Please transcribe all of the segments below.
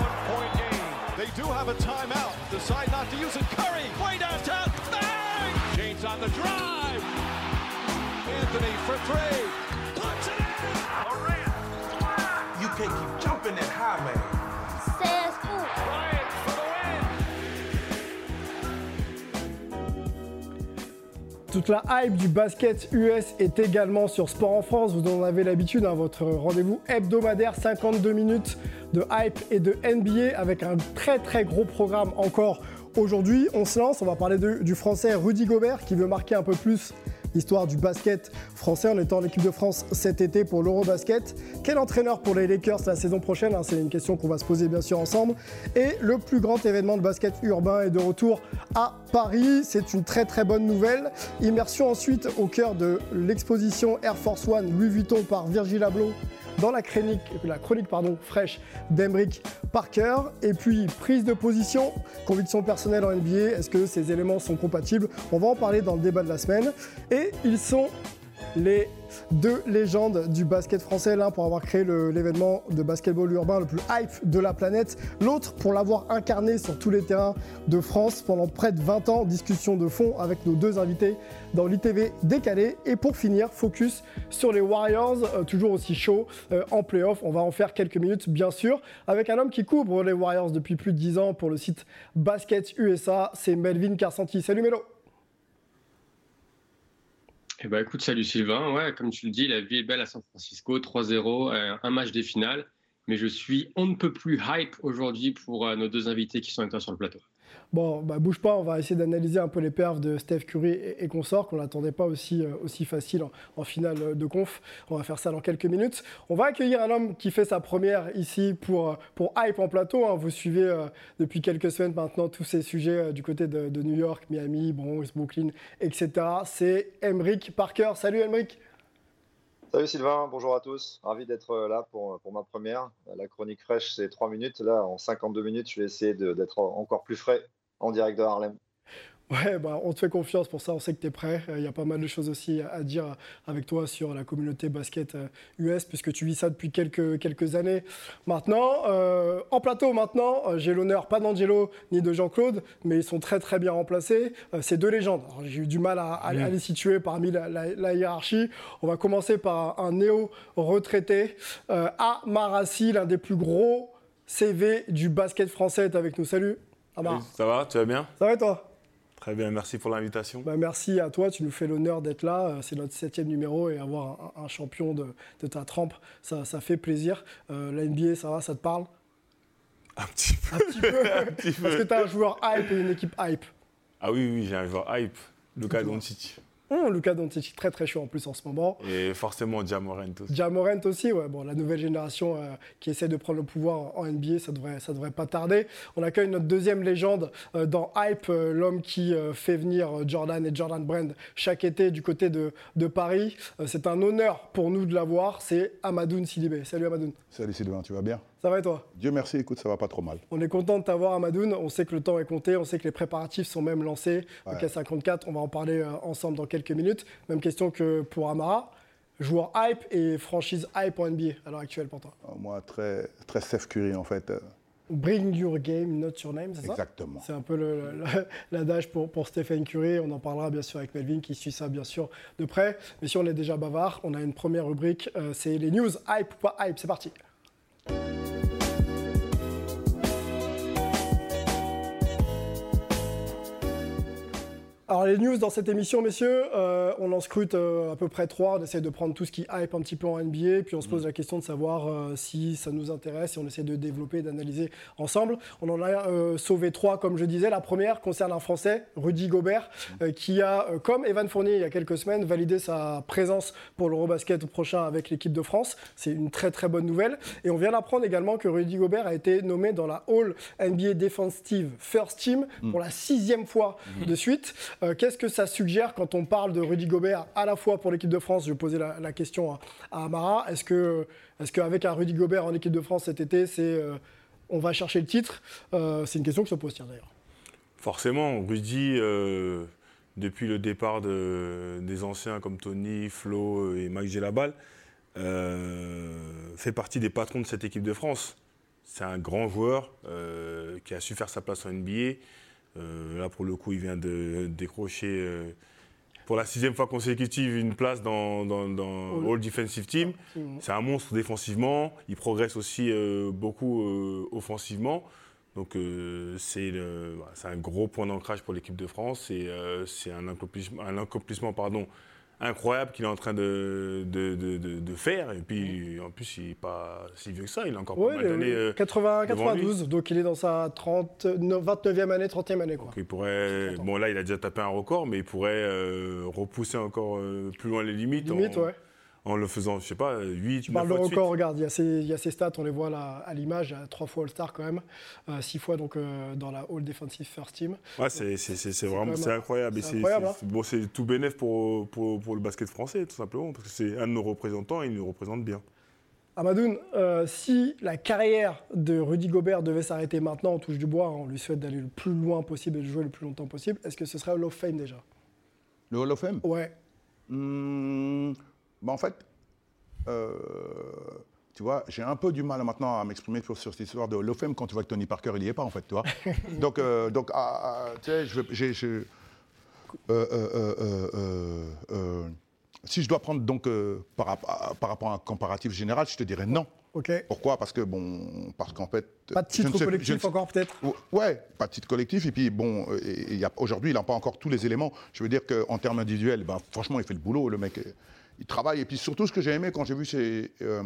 one-point game. They do have a timeout. Decide not to use it. Curry, way downtown. Bang! James on the drive. Anthony for three. Puts it in. Durant. You can't keep jumping that high, man. Says who? Bryant for the win. Toute la hype du basket US est également sur Sport en France. Vous en avez l'habitude, hein, votre rendez-vous hebdomadaire, 52 minutes de hype et de NBA avec un très très gros programme encore aujourd'hui. On se lance, on va parler du français Rudy Gobert qui veut marquer un peu plus l'histoire du basket français en étant en équipe de France cet été pour l'Eurobasket. Quel entraîneur pour les Lakers la saison prochaine hein, C'est une question qu'on va se poser bien sûr ensemble. Et le plus grand événement de basket urbain est de retour à Paris. C'est une très très bonne nouvelle. Immersion ensuite au cœur de l'exposition Air Force One Louis Vuitton par Virgil Abloh dans la chronique, pardon, fraîche d'Emeric Parker. Et puis prise de position, conviction personnelle en NBA. Est-ce que ces éléments sont compatibles? On va en parler dans le débat de la semaine. Et ils sont les deux légendes du basket français, l'un pour avoir créé l'événement de basketball urbain le plus hype de la planète, l'autre pour l'avoir incarné sur tous les terrains de France pendant près de 20 ans, discussion de fond avec nos deux invités dans l'ITV décalé. Et pour finir, focus sur les Warriors, euh, toujours aussi chaud euh, en playoff. On va en faire quelques minutes, bien sûr, avec un homme qui couvre les Warriors depuis plus de 10 ans pour le site Basket USA, c'est Melvin Carsanti. Salut Melo Eh ben, écoute, salut Sylvain. Ouais, comme tu le dis, la vie est belle à San Francisco, 3-0, euh, un match des finales. Mais je suis on ne peut plus hype aujourd'hui pour euh, nos deux invités qui sont avec toi sur le plateau. Bon, bah, bouge pas, on va essayer d'analyser un peu les perfs de Steph Curry et, et consorts, qu'on n'attendait pas aussi, euh, aussi facile en, finale de conf. On va faire ça dans quelques minutes. On va accueillir un homme qui fait sa première ici pour, euh, pour Hype en plateau. hein. Vous suivez euh, depuis quelques semaines maintenant tous ces sujets euh, du côté de, de New York, Miami, Bronx, Brooklyn, etc. C'est Emric Parker. Salut Emric Salut Sylvain, bonjour à tous. Ravi d'être euh, là pour, pour ma première. La chronique fraîche, c'est 3 minutes. Là, en 52 minutes, je vais essayer d'être encore plus frais en direct de Harlem. Ouais, bah, on te fait confiance pour ça, on sait que tu es prêt. Euh, Il y a pas mal de choses aussi à, à dire avec toi sur la communauté basket euh, US, puisque tu vis ça depuis quelques, quelques années maintenant. Euh, en plateau maintenant, euh, j'ai l'honneur, pas d'Angelo ni de Jean-Claude, mais ils sont très très bien remplacés. Euh, c'est deux légendes. Alors, J'ai eu du mal à, à- à les situer parmi la, la- la hiérarchie. On va commencer par un, un néo-retraité, euh, Amarassi, l'un des plus gros CV du basket français, est avec nous. Salut Amar. Salut, Ça va Tu vas bien? Ça va et toi? Très bien, merci pour l'invitation. Bah, merci à toi, tu nous fais l'honneur d'être là. Euh, C'est notre septième numéro et avoir un, un champion de, de ta trempe, ça, ça fait plaisir. Euh, la NBA, ça va, ça te parle? Un petit peu. Un petit peu Un petit peu. Parce que tu as un joueur hype et une équipe hype. Ah oui, oui, j'ai un joueur hype, Luka Doncic. Hum, Lucas Doncic, très très chaud en plus en ce moment. Et forcément Jamorant aussi. Jamorant aussi, ouais. bon, la nouvelle génération euh, qui essaie de prendre le pouvoir en NBA, ça devrait, ça devrait pas tarder. On accueille notre deuxième légende euh, dans Hype, euh, l'homme qui euh, fait venir Jordan et Jordan Brand chaque été du côté de, de Paris. Euh, c'est un honneur pour nous de l'avoir, c'est Amadoun Sidibé. Salut Amadoun. Salut Sylvain, tu vas bien? Ça va et toi? Dieu merci, écoute, ça va pas trop mal. On est content de t'avoir Amadoun, on sait que le temps est compté, on sait que les préparatifs sont même lancés. Ouais. Ok 54, on va en parler euh, ensemble dans quelques minutes. Même question que pour Amara. Joueur hype et franchise hype en NBA à l'heure actuelle pour toi. Euh, Moi, très, très Steph Curry, en fait. euh, Bring your game, not your name, c'est ça? Exactement. C'est un peu l'adage pour, pour Stephen Curry. On en parlera bien sûr avec Melvin qui suit ça bien sûr de près. Mais si on est déjà bavard, on a une première rubrique, euh, c'est les news hype ou pas hype. C'est parti. Música Alors les news dans cette émission, messieurs, euh, on en scrute euh, à peu près trois. On essaie de prendre tout ce qui hype un petit peu en NBA, puis on se pose la question de savoir euh, si ça nous intéresse et on essaie de développer, d'analyser ensemble. On en a sauvé trois, comme je disais. La première concerne un Français, Rudy Gobert, euh, qui a, comme Evan Fournier il y a quelques semaines, validé sa présence pour l'Eurobasket prochain avec l'équipe de France. C'est une très très bonne nouvelle. Et on vient d'apprendre également que Rudy Gobert a été nommé dans la All NBA Defensive First Team pour la sixième fois de suite. Euh, Qu'est-ce que ça suggère quand on parle de Rudy Gobert à la fois pour l'équipe de France Je posais la, la question à, Amara. Est-ce que, est-ce qu'avec un Rudy Gobert en équipe de France cet été, c'est euh, on va chercher le titre? Euh, C'est une question que se pose d'ailleurs. Forcément, Rudy, depuis le départ de- des anciens comme Tony, Flo et Mike Gelabal, fait partie des patrons de cette équipe de France. c'est un grand joueur qui a su faire sa place en NBA. Euh, là, pour le coup, il vient de décrocher euh, pour la sixième fois consécutive une place dans, dans, dans All Defensive Team. C'est un monstre défensivement. Il progresse aussi euh, beaucoup euh, offensivement. Donc euh, c'est un gros point d'ancrage pour l'équipe de France. Et c'est un accomplissement, un accomplissement pardon, incroyable qu'il est en train de, de, de- faire. Et puis en plus, il n'est pas si vieux que ça. Il a encore Ouais, pas mal d'années. euh, 80, devant lui. 92, donc il est dans sa 30, 29e année, 30e année. Quoi. Donc il pourrait, bon là il a déjà tapé un record, mais il pourrait euh, repousser encore euh, plus loin les limites, Limite, en, ouais. En le faisant, je sais pas, 8, Tu 9 parles de fois de suite. record, regarde, il y, a ces, il y a ces stats, on les voit là à l'image, il y a trois fois All-Star quand même, euh, six fois donc euh, dans la All Defensive First Team. Ouais, c'est, c'est, c'est, c'est vraiment c'est incroyable. Et c'est c'est, incroyable, c'est- bon, c'est tout bénéf pour, pour, pour le basket français, tout simplement, parce que c'est un de nos représentants et il nous représente bien. Amadoun, euh, si la carrière de Rudy Gobert devait s'arrêter maintenant, on touche du bois, hein, on lui souhaite d'aller le plus loin possible et de jouer le plus longtemps possible, est-ce que ce serait Hall of Fame déjà? Le Hall of Fame? Ouais. Hmm, bah, En fait, euh, tu vois, j'ai un peu du mal maintenant à m'exprimer sur, sur cette histoire de Fame quand tu vois que Tony Parker, il n'y est pas, en fait, tu vois. donc, euh, donc ah, ah, tu sais, je, j'ai... euh, si je dois prendre donc par, rapport à un comparatif général, je te dirais non. Ok. Pourquoi? Parce que bon, parce qu'en fait, Pas de titre sais- collectif encore peut-être? Ouais, pas de titre collectif. Et puis, bon, aujourd'hui, il n'a pas encore tous les éléments. Je veux dire qu'en termes individuels, ben, franchement, il fait le boulot, le mec. Il travaille. Et puis, surtout, ce que j'ai aimé quand j'ai vu chez, euh,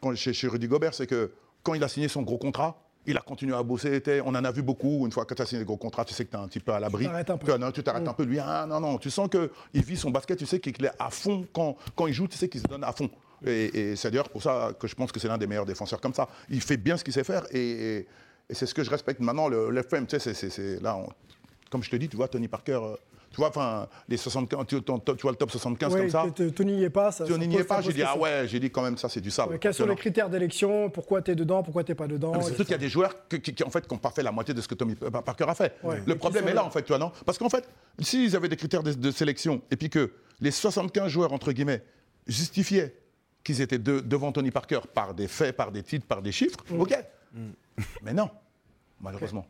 quand- chez, chez Rudy Gobert, c'est que quand il a signé son gros contrat, il a continué à bosser. était- On en a vu beaucoup. Une fois que tu as signé le gros contrat, tu sais que tu es un petit peu à l'abri. t'arrêtes un peu. Tu- non, Tu t'arrêtes un peu. Lui, ah non, non. Tu sens qu'il vit son basket. Tu sais qu'il est à fond. Quand, quand il joue, tu sais qu'il se donne à fond. Et, et c'est d'ailleurs pour ça que je pense que c'est l'un des meilleurs défenseurs comme ça. Il fait bien ce qu'il sait faire. Et, et- et c'est ce que je respecte. Maintenant, le, le FM, tu sais, c'est- là, on- comme je te dis, tu vois, Tony Parker, euh, tu vois, enfin, les 75, tu, ton- tu vois le top 75 Oui, comme ça. Tony n'y est pas. Ça, Tony n'y est pas, j'ai dit, ah ouais, j'ai dit quand même, ça, c'est du sable. Ouais, Quels sont les critères d'élection Pourquoi tu es dedans Pourquoi tu n'es pas dedans Ah, Surtout qu'il y a des joueurs qui, qui, en fait, qui n'ont pas fait la moitié de ce que Tommy Parker a fait. Ouais. Le problème est là, là. en fait, tu vois, non? Parce qu'en fait, s'ils avaient des critères de, de sélection et puis que les 75 joueurs, entre guillemets, justifiaient qu'ils étaient de- devant Tony Parker par des faits, par des titres, par des chiffres, Mm. ok. Mais non, malheureusement.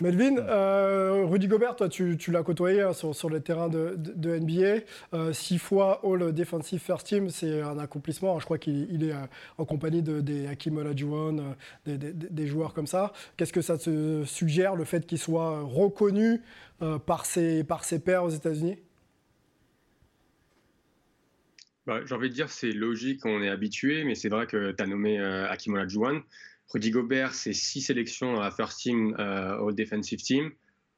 Melvin, euh, Rudy Gobert, toi, tu, l'as côtoyé hein, sur, sur le terrain de, NBA. Euh, six fois All Defensive First Team, c'est un accomplissement. Je crois qu'il il est euh, en compagnie de, des Olajuwon, des, joueurs comme ça. Qu'est-ce que ça te suggère, le fait qu'il soit reconnu par, ses, par ses pairs aux États-Unis? Bah, J'ai envie de dire, c'est logique, on est habitué, mais c'est vrai que tu as nommé Hakim Olajuwon. Rudy Gobert, c'est six sélections dans la first team euh, au defensive team.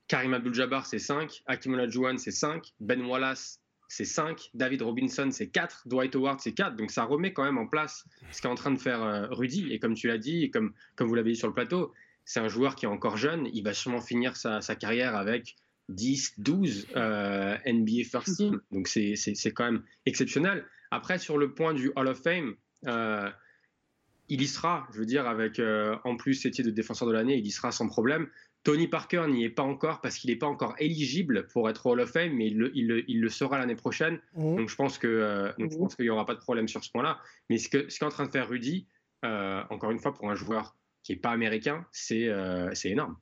Karim Abdul-Jabbar, c'est 5. Hakim Olajuwon, c'est 5. Ben Wallace, c'est 5. David Robinson, c'est 4. Dwight Howard, c'est 4. Donc ça remet quand même en place ce qu'est en train de faire euh, Rudy. Et comme tu l'as dit, et comme, comme vous l'avez dit sur le plateau, c'est un joueur qui est encore jeune. Il va sûrement finir sa, sa carrière avec 10, 12 euh, NBA First Team. Donc c'est quand même exceptionnel. Après, sur le point du Hall of Fame, euh, il y sera, je veux dire, avec euh, en plus ses titres de défenseur de l'année, il y sera sans problème. Tony Parker n'y est pas encore parce qu'il n'est pas encore éligible pour être Hall of Fame, mais il le, il le- il le sera l'année prochaine. Mhm. Donc je pense que euh, donc je pense qu'il n'y aura pas de problème sur ce point-là. Mais ce que ce qu'est en train de faire Rudy, euh, encore une fois, pour un joueur qui n'est pas américain, c'est c'est énorme.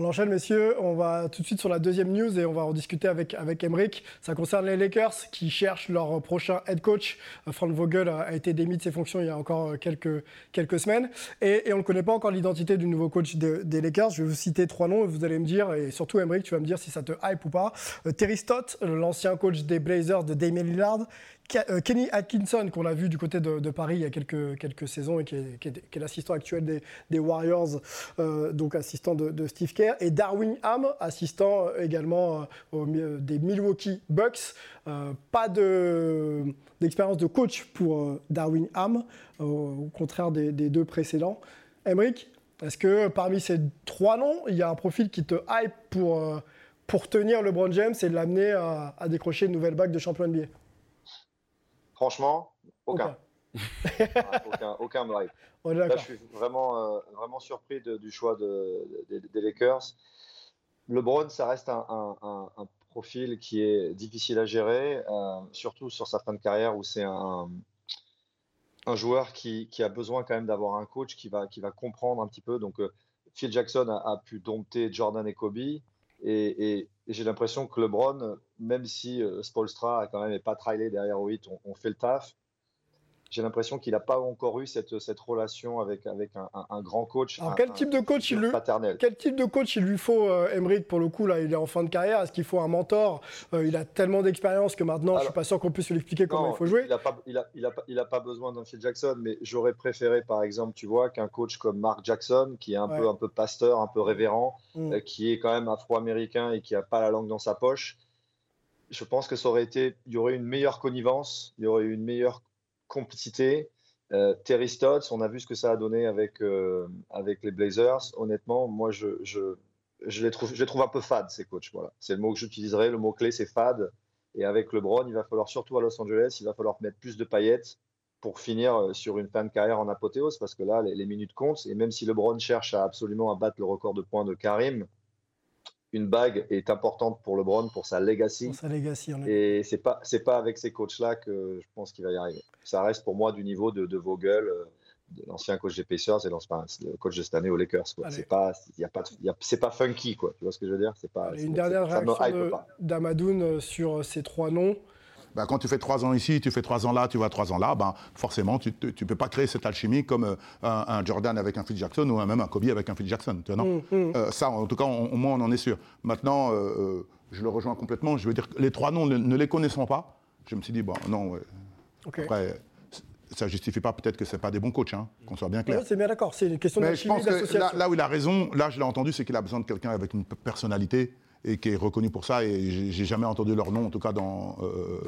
On enchaîne, messieurs. On va tout de suite sur la deuxième news et on va en discuter avec, avec Emric. Ça concerne les Lakers qui cherchent leur prochain head coach. Euh, Frank Vogel a, a été démis de ses fonctions il y a encore euh, quelques, quelques semaines. Et, on ne connaît pas encore l'identité du nouveau coach de- des Lakers. Je vais vous citer trois noms et vous allez me dire, et surtout Emric, tu vas me dire si ça te hype ou pas. Euh, Terry Stott, l'ancien coach des Blazers de Damien Lillard. Euh, Kenny Atkinson, qu'on a vu du côté de, Paris il y a quelques, quelques saisons et qui est, l'assistant actuel des, Warriors, euh, donc assistant de, Steve Kerr, et Darwin Ham, assistant euh, également des Milwaukee Bucks. Pas de- d'expérience de, coach pour Darwin Ham, au contraire des, deux précédents. Emric, est-ce que parmi ces trois noms, il y a un profil qui te hype pour, pour tenir LeBron James et l'amener à, à décrocher une nouvelle bague de champion NBA Franchement, aucun. Aucun. Aucun, est Là, je suis vraiment, euh, vraiment surpris de- du choix de- de- des Lakers. LeBron, ça reste un, un- un- un profil qui est difficile à gérer, euh, surtout sur sa fin de carrière où c'est un, joueur qui, qui, a besoin quand même d'avoir un coach qui va, qui va comprendre un petit peu. Donc, Phil Jackson a, pu dompter Jordan et Kobe. Et, et, j'ai l'impression que LeBron, même si Spolstra a quand même pas trailé derrière au hit, on, fait le taf j'ai l'impression qu'il n'a pas encore eu cette, cette relation avec, avec un, grand coach. Alors quel, type de coach il lui, quel type de coach il lui faut, euh, pour le coup, là, il est en fin de carrière? Est-ce qu'il faut un mentor? Euh, Il a tellement d'expérience que maintenant, je ne suis pas sûr qu'on puisse lui expliquer comment il faut jouer. Il n'a pas, il a, il a, il a pas besoin d'un Phil Jackson, mais j'aurais préféré, par exemple, tu vois, qu'un coach comme Mark Jackson, qui est un, peu, un peu pasteur, un peu révérend, mm. euh, qui est quand même afro-américain et qui n'a pas la langue dans sa poche, je pense que ça aurait été, il y aurait une meilleure connivence, il y aurait une meilleure complicité. Euh, Terry Stotts, on a vu ce que ça a donné avec, euh, avec les Blazers. Honnêtement, moi, je, je, je, les trouve, je les trouve un peu fades, ces coachs. Voilà. C'est le mot que j'utiliserai. Le mot-clé, c'est fade. Et avec LeBron, il va falloir, surtout à Los Angeles, il va falloir mettre plus de paillettes pour finir euh, sur une fin de carrière en apothéose, parce que là, les, minutes comptent. Et même si LeBron cherche absolument à battre le record de points de Karim, une bague est importante pour LeBron, pour sa legacy. Pour sa legacy et c'est pas c'est pas avec ces coachs-là que je pense qu'il va y arriver. Ça reste pour moi du niveau de, de Vogel, euh, l'ancien coach des Pacers et le coach de cette année aux Lakers. C'est pas y a pas c'est pas funky quoi. Tu vois ce que je veux dire? C'est pas. une dernière réaction d'Amadoun sur ces trois noms. Ben, quand tu fais trois ans ici, tu fais trois ans là, tu vas trois ans là, ben, forcément, tu ne peux pas créer cette alchimie comme euh, un, Jordan avec un Phil Jackson ou même un Kobe avec un Phil Jackson. Tu non mm, mm. Euh, ça, en tout cas, au moins, on en est sûr. Maintenant, euh, je le rejoins complètement. Je veux dire, les trois noms, ne, les connaissant pas, je me suis dit, bon, non, après ça ne justifie pas peut-être que ce pas des bons coachs, hein, qu'on soit bien clair. c'est bien d'accord, c'est une question de je pense que là, là, où il a raison, là je l'ai entendu, c'est qu'il a besoin de quelqu'un avec une personnalité et qui est reconnu pour ça. Et j'ai jamais entendu leur nom, en tout cas dans, euh,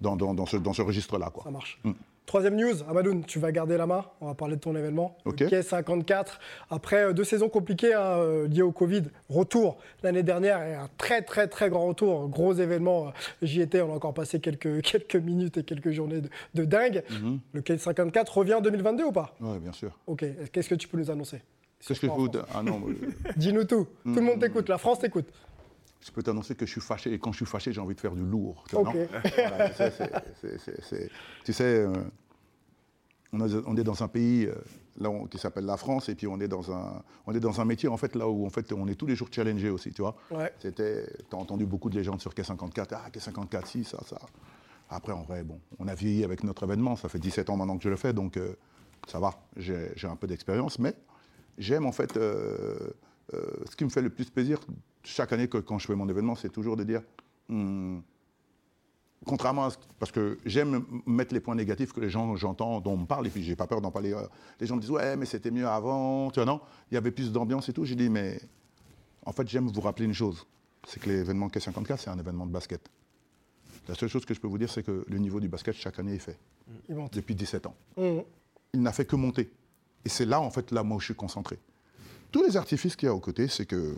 dans, dans, ce, dans ce registre-là. Ça marche. Mm. Troisième news, Amadoun, tu vas garder la main. On va parler de ton événement. Ok. Le 54. Après euh, deux saisons compliquées hein, euh, liées au Covid, retour l'année dernière et un très très très grand retour, gros événement. J'y étais, on a encore passé quelques, quelques minutes et quelques journées de, dingue. Mm-hmm. Le k 54 revient en 2022 ou pas? Oui, bien sûr. Ok. Qu'est-ce que tu peux nous annoncer? Qu'est-ce que je peux Ah non. Dis-nous tout. Tout le monde mm. t'écoute. La France t'écoute je peux t'annoncer que je suis fâché. Et quand je suis fâché, j'ai envie de faire du lourd. tu sais, on, est dans un pays euh, là, qui s'appelle la France, et puis on est, dans un, on est dans un métier, en fait, là où en fait, on est tous les jours challengé aussi, tu vois. C'était, as entendu beaucoup de légendes sur K54, ah, K54, si, ça, ça. Après, en vrai, bon, on a vieilli avec notre événement, ça fait 17 ans maintenant que je le fais, donc euh, ça va, j'ai un peu d'expérience, mais j'aime, en fait, euh, ce qui me fait le plus plaisir, chaque année que, quand je fais mon événement, c'est toujours de dire, hmm, contrairement à ce, parce que j'aime mettre les points négatifs que les gens, j'entends, dont on me parle, et puis j'ai pas peur d'en parler. Euh, les gens me disent, ouais, mais c'était mieux avant, tu vois, non, il y avait plus d'ambiance et tout. J'ai dit, mais en fait, j'aime vous rappeler une chose, c'est que l'événement K54, c'est un événement de basket. La seule chose que je peux vous dire, c'est que le niveau du basket, chaque année, est fait. Depuis 17 ans. Mmh. Il n'a fait que monter. Et c'est là, en fait, là, moi, où je suis concentré. Tous les artifices qu'il y a aux côtés, c'est que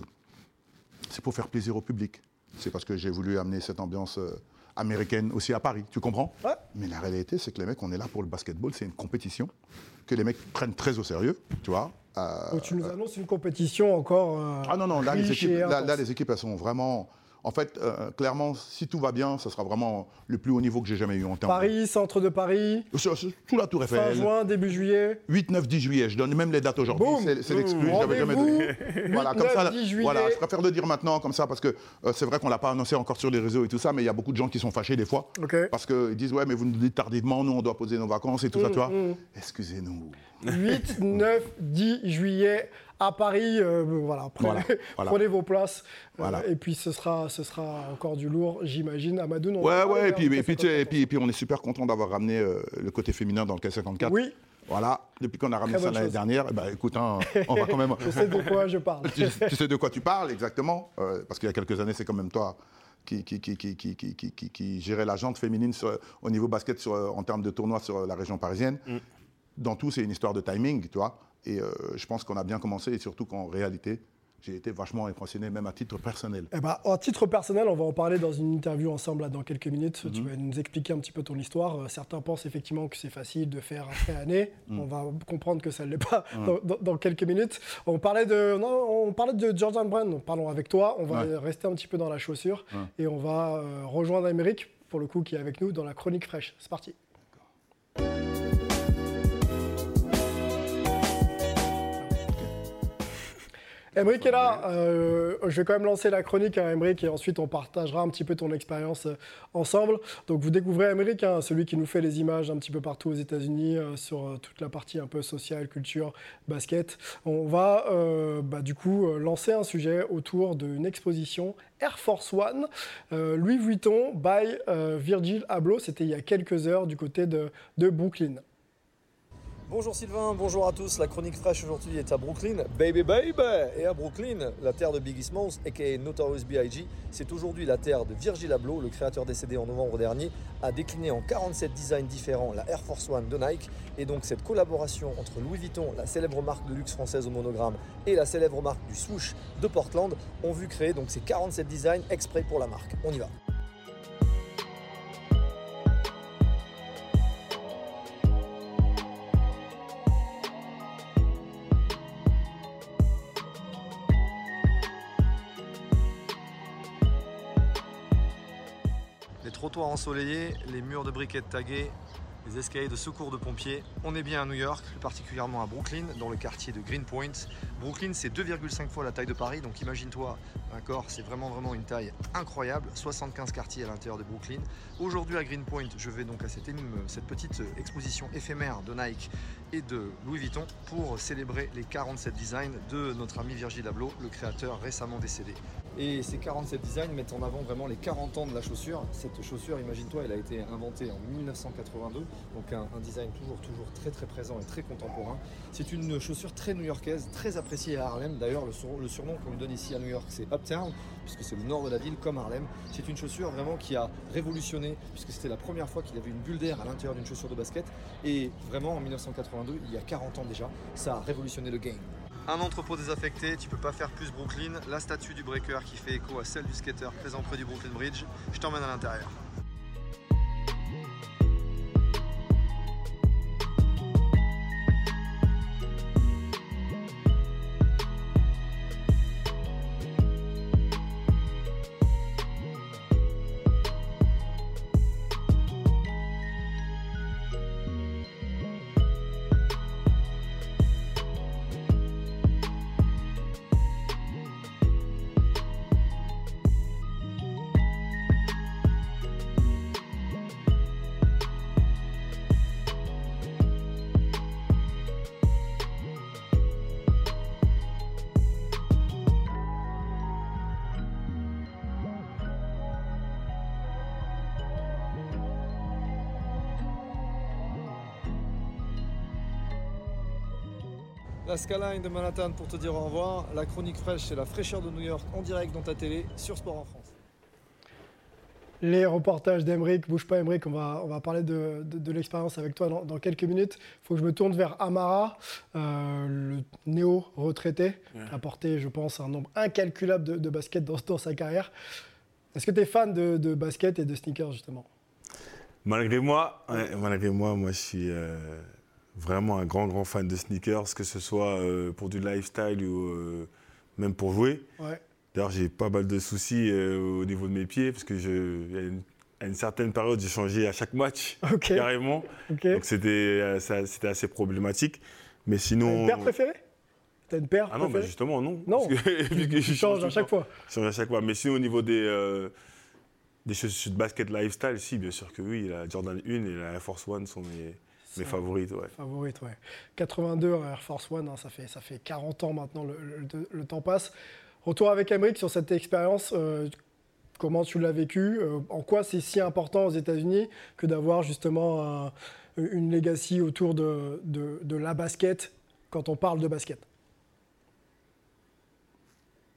c'est pour faire plaisir au public. C'est parce que j'ai voulu amener cette ambiance euh, américaine aussi à Paris, tu comprends? Mais la réalité, c'est que les mecs, on est là pour le basketball, c'est une compétition que les mecs prennent très au sérieux, tu vois. Euh, tu nous annonces une compétition encore. Euh, ah non, non, là, les équipes, là, les équipes, elles sont vraiment en fait, euh, clairement, si tout va bien, ce sera vraiment le plus haut niveau que j'ai jamais eu en termes. Paris, centre de Paris. Tout la Tour Eiffel. Fin juin, début juillet. 8, 9, 10 juillet. Je donne même les dates aujourd'hui. C'est l'exclu. J'avais jamais donné. voilà, comme ça. Voilà, je préfère le dire maintenant comme ça parce que euh, c'est vrai qu'on l'a pas annoncé encore sur les réseaux et tout ça, mais il y a beaucoup de gens qui sont fâchés des fois parce qu'ils disent ouais, mais vous nous dites tardivement, nous on doit poser nos vacances et tout ça, tu vois. Mm, mm. Excusez-nous. 8, 9, 10 juillet à Paris. Euh, voilà, prenez, vos places. Euh, et puis ce sera, ce sera encore du lourd, j'imagine. Amadou, non Ouais, ouais, et puis, et, puis, et, puis, on est super content d'avoir ramené euh, le côté féminin dans le K54. Oui. Voilà, depuis qu'on a ramené ça l'année dernière, ben, écoute, hein, on va quand même. je sais de quoi je parle. tu, sais de quoi tu parles, exactement. parce qu'il y a quelques années, c'est quand même toi qui, qui, qui, qui, gérait la jante féminine au niveau basket sur, en termes de tournois sur la région parisienne. Mm. Dans tout, c'est une histoire de timing, tu vois. Et euh, je pense qu'on a bien commencé, et surtout qu'en réalité, j'ai été vachement impressionné, même à titre personnel. Eh ben, à titre personnel, on va en parler dans une interview ensemble là, dans quelques minutes. Tu mhm. vas nous expliquer un petit peu ton histoire. Euh, certains pensent effectivement que c'est facile de faire après année. Mhm. On va comprendre que ça ne l'est pas dans, quelques minutes. On parlait de, non, on parlait de Jordan Brand. Parlons avec toi. On va rester un petit peu dans la chaussure et on va euh, rejoindre Amérique, pour le coup, qui est avec nous dans la chronique fraîche. C'est parti. Emric est là. Euh, je vais quand même lancer la chronique à Emric et ensuite on partagera un petit peu ton expérience euh, ensemble. Donc vous découvrez Emric, hein, celui qui nous fait les images un petit peu partout aux États-Unis euh, sur toute la partie un peu sociale, culture, basket. On va bah, du coup lancer un sujet autour d'une exposition Air Force One, Louis Vuitton by Virgil Abloh. C'était il y a quelques heures du côté de, de Brooklyn. Bonjour Sylvain, bonjour à tous. La chronique fraîche aujourd'hui est à Brooklyn, baby baby Et à Brooklyn, la terre de Biggie Smalls, aka Notorious B.I.G., c'est aujourd'hui la terre de Virgil Abloh, le créateur décédé en novembre dernier, a décliné en 47 designs différents la Air Force One de Nike. Et donc cette collaboration entre Louis Vuitton, la célèbre marque de luxe française au monogramme, et la célèbre marque du swoosh de Portland ont vu créer donc ces 47 designs exprès pour la marque. On y va. Trottoirs ensoleillés, les murs de briquettes tagués, les escaliers de secours de pompiers. On est bien à New York, plus particulièrement à Brooklyn, dans le quartier de Greenpoint. Brooklyn, c'est 2,5 fois la taille de Paris, donc imagine-toi, d'accord, c'est vraiment vraiment une taille incroyable. 75 quartiers à l'intérieur de Brooklyn. Aujourd'hui à Greenpoint, je vais donc à cette, cette petite exposition éphémère de Nike et de Louis Vuitton pour célébrer les 47 designs de notre ami Virgil Abloh, le créateur récemment décédé. Et ces 47 designs mettent en avant vraiment les 40 ans de la chaussure. Cette chaussure, imagine-toi, elle a été inventée en 1982, donc un, design toujours, toujours très très présent et très contemporain. C'est une chaussure très new-yorkaise, très appréciée à Harlem. D'ailleurs, le, surnom qu'on lui donne ici à New York, c'est Uptown, puisque c'est le nord de la ville comme Harlem. C'est une chaussure vraiment qui a révolutionné, puisque c'était la première fois qu'il y avait une bulle d'air à l'intérieur d'une chaussure de basket. Et vraiment, en 1982, il y a 40 ans déjà, ça a révolutionné le game. Un entrepôt désaffecté, tu peux pas faire plus Brooklyn. La statue du breaker qui fait écho à celle du skater présent près du Brooklyn Bridge. Je t'emmène à l'intérieur. La Skyline de Manhattan pour te dire au revoir. La chronique fraîche, c'est la fraîcheur de New York en direct dans ta télé sur Sport en France. Les reportages d'Emeric, bouge pas Emeric, on va, on va parler de, l'expérience avec toi dans, quelques minutes. Il faut que je me tourne vers Amara, euh, le néo-retraité, qui a porté, je pense, un nombre incalculable de, basket dans, sa carrière. Est-ce que tu es fan de, basket et de sneakers, justement? Malgré moi, malgré moi, moi je suis... Euh, vraiment un grand, grand fan de sneakers, que ce soit euh, pour du lifestyle ou euh, même pour jouer. D'ailleurs, j'ai pas mal de soucis euh, au niveau de mes pieds, parce que je, à une, certaine période, j'ai changé à chaque match, carrément. Donc c'était assez problématique. Mais sinon. T'as une paire préférée? T'as une paire Ah non, bah justement, non. Non, parce que, je change à chaque fois. Je change à chaque fois. Mais sinon, au niveau des, des chaussures de basket lifestyle, si, bien sûr que oui. La Jordan 1 et la Air Force One sont mes mes favorites, ouais. Favorites, ouais. 82 Air Force One, hein, ça, fait, ça fait 40 ans maintenant, le, temps passe. Retour avec Emmerich sur cette expérience. Euh, comment tu l'as vécu euh, En quoi c'est si important aux États-Unis que d'avoir justement une legacy autour de, de la basket quand on parle de basket?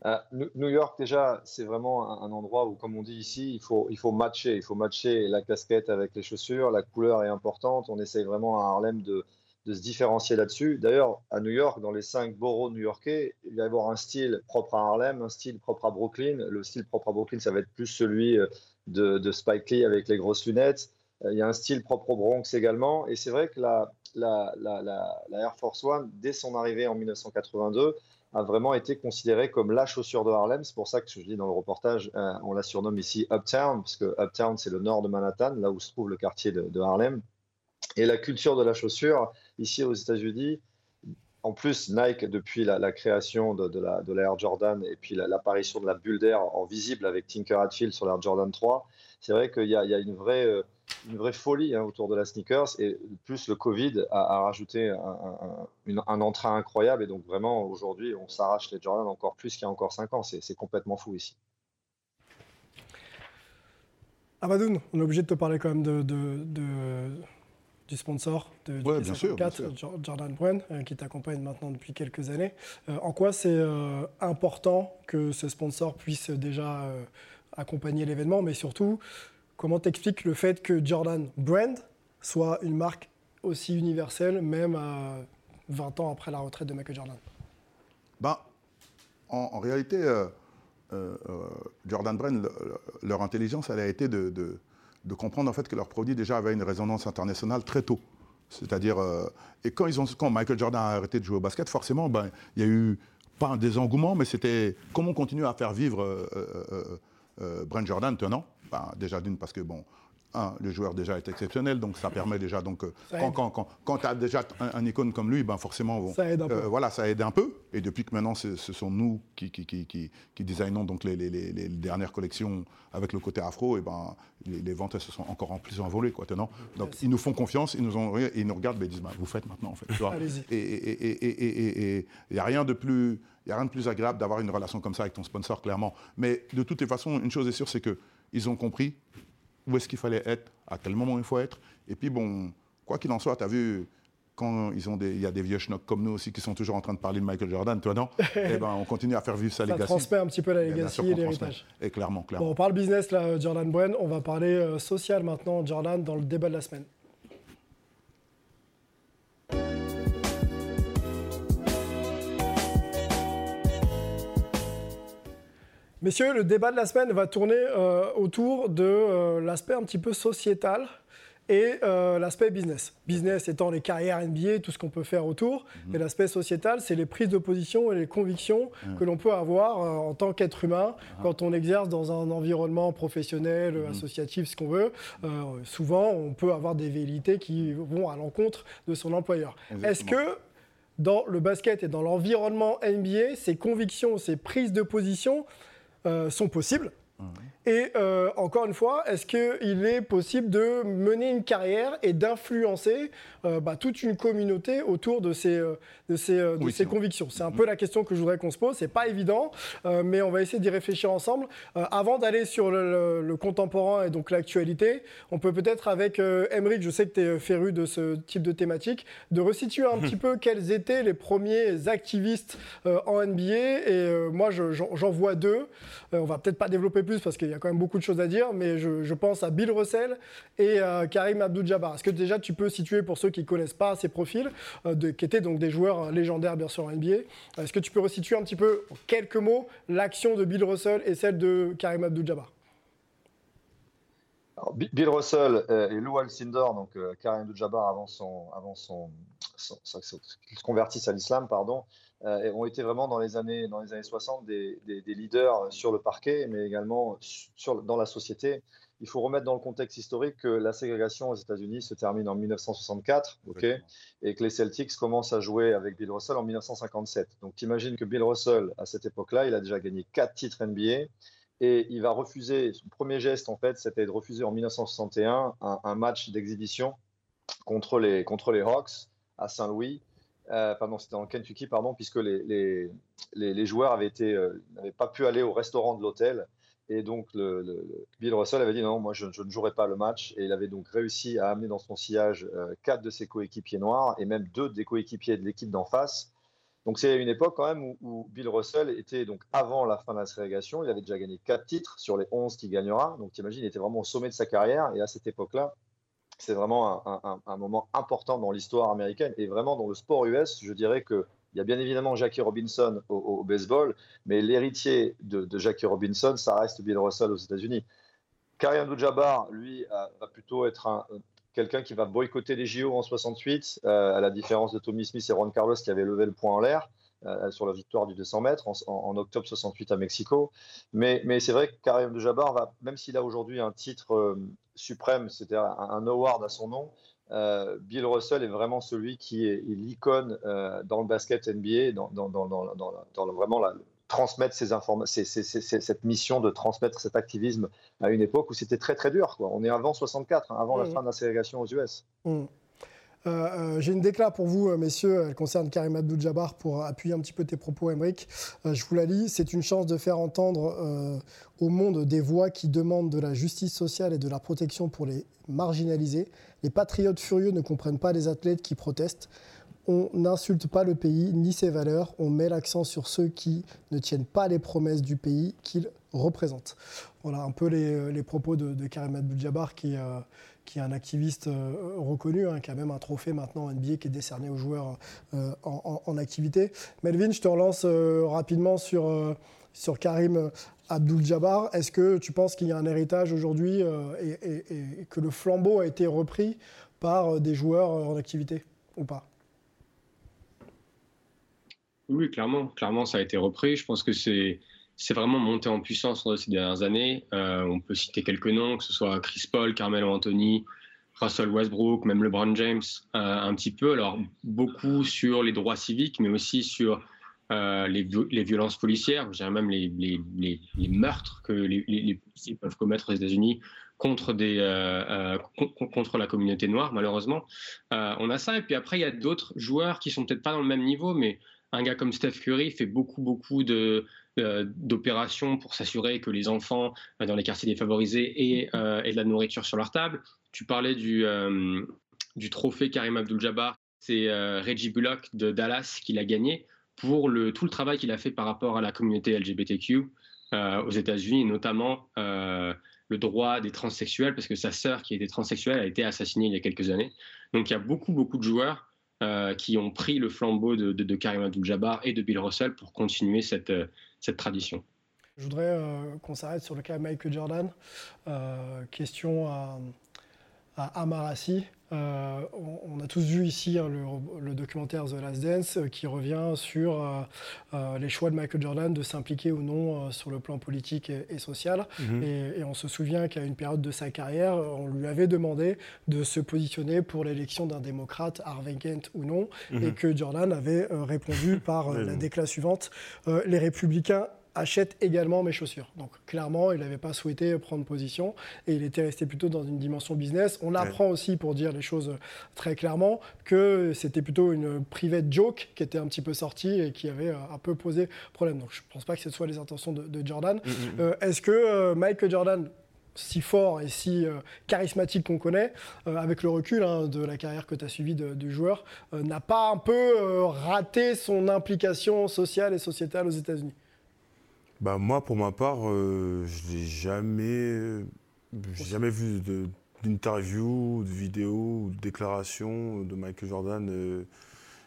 Euh, New York, déjà, c'est vraiment un, endroit où, comme on dit ici, il faut, il faut matcher. Il faut matcher la casquette avec les chaussures. La couleur est importante. On essaye vraiment à Harlem de, de se différencier là-dessus. D'ailleurs, à New York, dans les cinq boroughs new-yorkais, il va y avoir un style propre à Harlem, un style propre à Brooklyn. Le style propre à Brooklyn, ça va être plus celui euh, de, Spike Lee avec les grosses lunettes. Euh, il y a un style propre au Bronx également. Et c'est vrai que la, la, la, la, Air Force One, dès son arrivée en 1982, a vraiment été considéré comme la chaussure de Harlem. C'est pour ça que je dis dans le reportage, euh, on la surnomme ici Uptown, parce que Uptown, c'est le nord de Manhattan, là où se trouve le quartier de, Harlem. Et la culture de la chaussure, ici aux États-Unis, en plus, Nike, depuis la, création de, la, l'Air Jordan et puis l'apparition de la bulle d'air en visible avec Tinker Hatfield sur l'Air Jordan 3, c'est vrai qu'il y, a une vraie, euh, une vraie folie hein, autour de la sneakers. Et plus le Covid a, rajouté un, un, entrain incroyable. Et donc, vraiment, aujourd'hui, on s'arrache les Jordan encore plus qu'il y a encore 5 ans. C'est complètement fou ici. Amadoun, on est obligé de te parler quand même de, du sponsor de, ouais, bien sûr, Jordan Brand, euh, qui t'accompagne maintenant depuis quelques années. Euh, en quoi c'est euh, important que ce sponsor puisse déjà accompagner l'événement, mais surtout, comment t'expliques le fait que Jordan Brand soit une marque aussi universelle, même 20 ans après la retraite de Michael Jordan? Bah, en, réalité, Jordan Brand, leur intelligence, elle a été de comprendre en fait que leur produit déjà avait une résonance internationale très tôt. C'est-à-dire, euh, et quand, Michael Jordan a arrêté de jouer au basket, forcément, ben, il y a eu pas un désengouement, mais c'était comment continuer à faire vivre euh, euh, Brent Jordan tenant? Ben, déjà d'une parce que bon, le joueur déjà est exceptionnel, donc ça permet déjà. Donc, euh, quand, tu as déjà un, icône comme lui, ben forcément, ça aide un peu. Euh, voilà, ça aide un peu. Et depuis que maintenant, ce sont nous qui, qui, qui, qui, designons donc les, dernières collections avec le côté afro, et ben, les, ventes se sont encore en plus envolées. Quoi, non? Donc, ils nous font confiance, ils nous, ont, ils nous regardent, mais ils disent bah, Vous faites maintenant, en fait. Et il n'y a rien de plus. Il a rien de plus agréable d'avoir une relation comme ça avec ton sponsor, clairement. Mais de toutes les façons, une chose est sûre, c'est qu'ils ont compris où est-ce qu'il fallait être, à quel moment il faut être. Et puis, bon, quoi qu'il en soit, tu as vu, quand ils ont des, il y a des vieux schnocks comme nous aussi qui sont toujours en train de parler de Michael Jordan, toi non Eh ben, on continue à faire vivre sa ça legacy. Ça transmet un petit peu la legacy et l'héritage. Et clairement, clairement. Bon, on parle business là, Jordan Brand. On va parler euh, social maintenant, Jordan, dans le débat de la semaine. Messieurs, le débat de la semaine va tourner euh, autour de euh, l'aspect un petit peu sociétal et euh, l'aspect business. Business étant les carrières NBA, tout ce qu'on peut faire autour, mhm. et l'aspect sociétal, c'est les prises de position et les convictions mhm. que l'on peut avoir en tant qu'être humain ah. quand on exerce dans un environnement professionnel, mhm. associatif, ce qu'on veut. souvent, on peut avoir des vérités qui vont à l'encontre de son employeur. Est-ce que dans le basket et dans l'environnement NBA, ces convictions, ces prises de position, sont possibles. Et euh, encore une fois, est-ce qu'il est possible de mener une carrière et d'influencer euh, bah, toute une communauté autour de ces, euh, de ces, de ces convictions? C'est un peu la question que je voudrais qu'on se pose. C'est pas évident, mais on va essayer d'y réfléchir ensemble. avant d'aller sur le, contemporain et donc l'actualité, on peut peut-être avec Emeric, je sais que tu es féru de ce type de thématique, de resituer un petit peu quels étaient les premiers activistes en NBA. Et moi, j'en vois deux. on va peut-être pas développer plus parce qu'il y a quand même beaucoup de choses à dire, mais je, pense à Bill Russell et Karim Abdul-Jabbar. Est-ce que déjà tu peux situer pour ceux qui ne connaissent pas ces profils, euh, qui étaient donc des joueurs légendaires bien sûr en NBA, est-ce que tu peux resituer un petit peu en quelques mots l'action de Bill Russell et celle de Karim Abdul-Jabbar? Bill Russell euh, et Lou Alcindor, donc euh, Karim Abdul-Jabbar avant son, avant son, se convertisse à l'islam, pardon, euh, ont été vraiment dans les années, dans les années 60 des, leaders sur le parquet, mais également sur, dans la société. Il faut remettre dans le contexte historique que la ségrégation aux États-Unis se termine en 1964, ok, et que les Celtics commencent à jouer avec Bill Russell en 1957. Donc, tu imagines que Bill Russell, à cette époque-là, il a déjà gagné quatre titres NBA. Et il va refuser, son premier geste en fait, c'était de refuser en 1961 un, un match d'exhibition contre les, contre les Hawks à Saint-Louis euh, pardon, c'était en Kentucky, pardon, puisque les, les, joueurs euh, n'avaient pas pu aller au restaurant de l'hôtel. Et donc, le, Bill Russell avait dit non, moi je, ne jouerai pas le match. Et il avait donc réussi à amener dans son sillage euh, quatre de ses coéquipiers noirs et même deux des coéquipiers de l'équipe d'en face. Donc, c'est une époque quand même où, Bill Russell était donc avant la fin de la ségrégation. Il avait déjà gagné quatre titres sur les 11 qu'il gagnera. Donc, tu imagines, il était vraiment au sommet de sa carrière. Et à cette époque-là, c'est vraiment un, moment important dans l'histoire américaine et vraiment dans le sport US. Je dirais que il y a bien évidemment Jackie Robinson au, baseball, mais l'héritier de, Jackie Robinson, ça reste Bill Russell aux États-Unis. Karim Abdul-Jabbar, lui, va plutôt être quelqu'un qui va boycotter les JO en 68, euh, à la différence de Tommy Smith et Ron Carlos qui avaient levé le point en l'air. Euh, sur la victoire du 200 mètres en, octobre 68 à Mexico. Mais, c'est vrai que Karim Abdul-Jabbar, même s'il a aujourd'hui un titre euh, suprême, c'était un, award à son nom, euh, Bill Russell est vraiment celui qui est, l'icône euh, dans le basket NBA, dans, dans, dans, dans vraiment la, transmettre ces informations, cette mission de transmettre cet activisme à une époque où c'était très très dur. Quoi. On est avant 64, hein, avant la mmh. fin de la ségrégation aux US. Mmh. Euh, j'ai une déclat pour vous, messieurs. Elle concerne Karim Abdul-Jabbar pour appuyer un petit peu tes propos, Emric. je vous la lis. C'est une chance de faire entendre au monde des voix qui demandent de la justice sociale et de la protection pour les marginalisés. Les patriotes furieux ne comprennent pas les athlètes qui protestent. On n'insulte pas le pays ni ses valeurs, on met l'accent sur ceux qui ne tiennent pas les promesses du pays qu'ils représentent. Voilà un peu les, propos de, Karim Abdul-Jabbar qui, euh, qui est un activiste euh, reconnu, hein, qui a même un trophée maintenant NBA qui est décerné aux joueurs euh, en, activité. Melvin, je te relance rapidement sur, sur Karim Abdul-Jabbar. Est-ce que tu penses qu'il y a un héritage aujourd'hui et, et, que le flambeau a été repris par des joueurs en activité ou pas? Oui, clairement, clairement, ça a été repris. Je pense que c'est c'est vraiment monté en puissance ces dernières années. Euh, on peut citer quelques noms, que ce soit Chris Paul, Carmelo Anthony, Russell Westbrook, même LeBron James, euh, un petit peu. Alors beaucoup sur les droits civiques, mais aussi sur euh, les, violences policières, je dirais même les, meurtres que les, policiers peuvent commettre aux États-Unis contre, contre la communauté noire, malheureusement. on a ça, et puis après, il y a d'autres joueurs qui sont peut-être pas dans le même niveau, mais un gars comme Steph Curry fait beaucoup, beaucoup de, d'opérations pour s'assurer que les enfants euh, dans les quartiers défavorisés aient, euh, de la nourriture sur leur table. Tu parlais du, trophée Karim Abdul-Jabbar. C'est Reggie Bullock de Dallas qui l'a gagné pour tout le travail qu'il a fait par rapport à la communauté LGBTQ aux États-Unis, notamment le droit des transsexuels, parce que sa sœur, qui était transsexuelle, a été assassinée il y a quelques années. Donc il y a beaucoup, beaucoup de joueurs euh, qui ont pris le flambeau de, de, Karim Abdul-Jabbar et de Bill Russell pour continuer cette, euh, cette tradition. Je voudrais euh, qu'on s'arrête sur le cas Michael Jordan. question à, à Amarassi. Euh, on, a tous vu ici hein, le, documentaire The Last Dance euh, qui revient sur euh, les choix de Michael Jordan de s'impliquer ou non sur le plan politique et, social. Mhm. Et, on se souvient qu'à une période de sa carrière, on lui avait demandé de se positionner pour l'élection d'un démocrate, Harvey Kent ou non, mhm. et que Jordan avait répondu par la déclaration suivante les républicains achète également mes chaussures. Donc clairement, il n'avait pas souhaité prendre position et il était resté plutôt dans une dimension business. On apprend aussi, pour dire les choses très clairement, que c'était plutôt une private joke qui était un petit peu sortie et qui avait un peu posé problème. Donc je ne pense pas que ce soit les intentions de, Jordan. Mm, mm, mm. Euh, est-ce que euh, Michael Jordan si fort et si euh, charismatique qu'on connaît, avec le recul hein, de la carrière que tu as suivie du joueur, n'a pas un peu raté son implication sociale et sociétale aux États-Unis? Bah, Moi, pour ma part, euh, je n'ai jamais, jamais vu d'interview, de, vidéo ou de déclaration de Michael Jordan euh,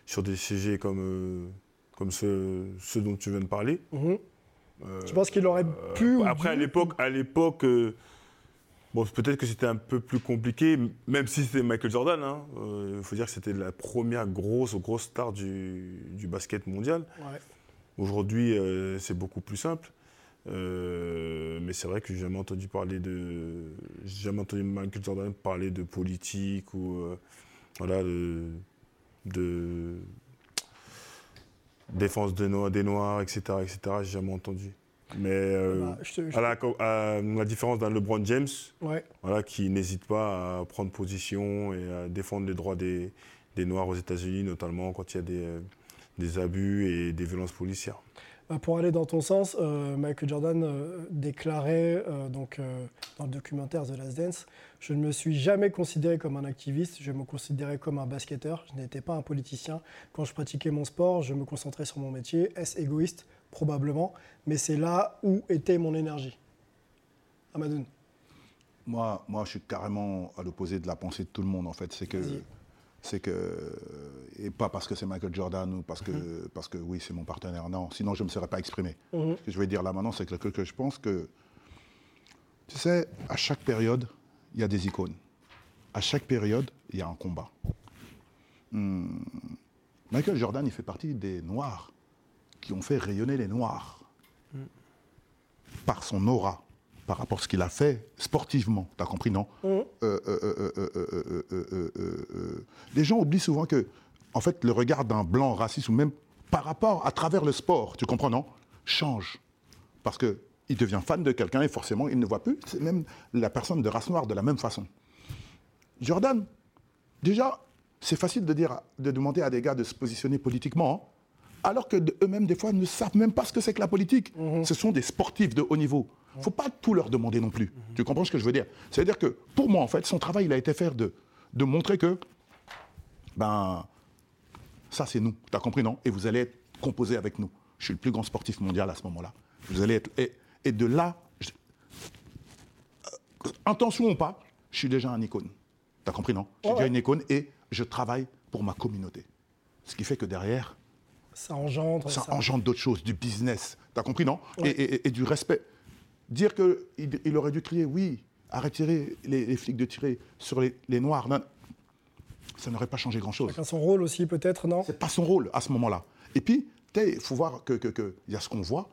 sur des CG comme, euh, comme ceux, dont tu viens de parler. Mhm. tu penses qu'il aurait pu Après, à l'époque, à l'époque Bon, peut-être que c'était un peu plus compliqué, même si c'était Michael Jordan. Il hein. faut dire que c'était la première grosse, grosse star du, du basket mondial. Ouais. Aujourd'hui, euh, c'est beaucoup plus simple. Euh, mais c'est vrai que j'ai jamais entendu parler de. jamais entendu Michael Jordan parler de politique ou. Euh, voilà, de, défense des Noirs, des Noirs etc. etc. J'ai jamais entendu. Mais bah, À, la, différence d'un LeBron James, voilà, qui n'hésite pas à prendre position et à défendre les droits des, des Noirs aux États-Unis, notamment quand il y a des des abus et des violences policières. Bah, pour aller dans ton sens, euh, Michael Jordan euh, déclarait euh, donc, dans le documentaire The Last Dance Je ne me suis jamais considéré comme un activiste, je me considérais comme un basketteur, je n'étais pas un politicien. Quand je pratiquais mon sport, je me concentrais sur mon métier. Est-ce égoïste? Probablement, mais c'est là où était mon énergie. Amadoun moi, moi, je suis carrément à l'opposé de la pensée de tout le monde, en fait. C'est que c'est que et pas parce que c'est Michael Jordan ou parce que mhm. parce que oui c'est mon partenaire. Non sinon je ne me serais pas exprimé. Mhm. ce que je vais dire là maintenant c'est que, que, je pense que tu sais à chaque période il y a des icônes. À chaque période il y a un combat. Hmm. Michael Jordan il fait partie des noirs qui ont fait rayonner les noirs. Par son aura par rapport à ce qu'il a fait sportivement. T'as compris, non Les gens oublient souvent que, en fait, le regard d'un blanc raciste, ou même par rapport à travers le sport, tu comprends, non Change. Parce qu'il devient fan de quelqu'un et forcément, il ne voit plus même la personne de race noire de la même façon. Jordan, déjà, c'est facile de, dire, de demander à des gars de se positionner politiquement, hein, alors que eux-mêmes, des fois, ne savent même pas ce que c'est que la politique. Mhm. Ce sont des sportifs de haut niveau. Il ne faut pas tout leur demander non plus. Tu comprends ce que je veux dire? C'est-à-dire que, pour moi, en fait, son travail, il a été fait de, de montrer que, ben, ça, c'est nous. Tu as compris, non? Et vous allez être composé avec nous. Je suis le plus grand sportif mondial à ce moment-là. Vous allez être. Et, de là, euh, intention ou pas, je suis déjà un icône. Tu as compris, non? Je suis déjà une icône et je travaille pour ma communauté. Ce qui fait que derrière. Ça engendre. Ça, engendre d'autres choses, du business. Tu as compris, non? Et, du respect. Dire qu'il il aurait dû crier, oui, arrêter les, flics de tirer sur les, Noirs, ça n'aurait pas changé grand-chose. C'est son rôle aussi, peut-être, non C'est pas son rôle à ce moment-là. Et puis, il faut voir qu'il que, que y a ce qu'on voit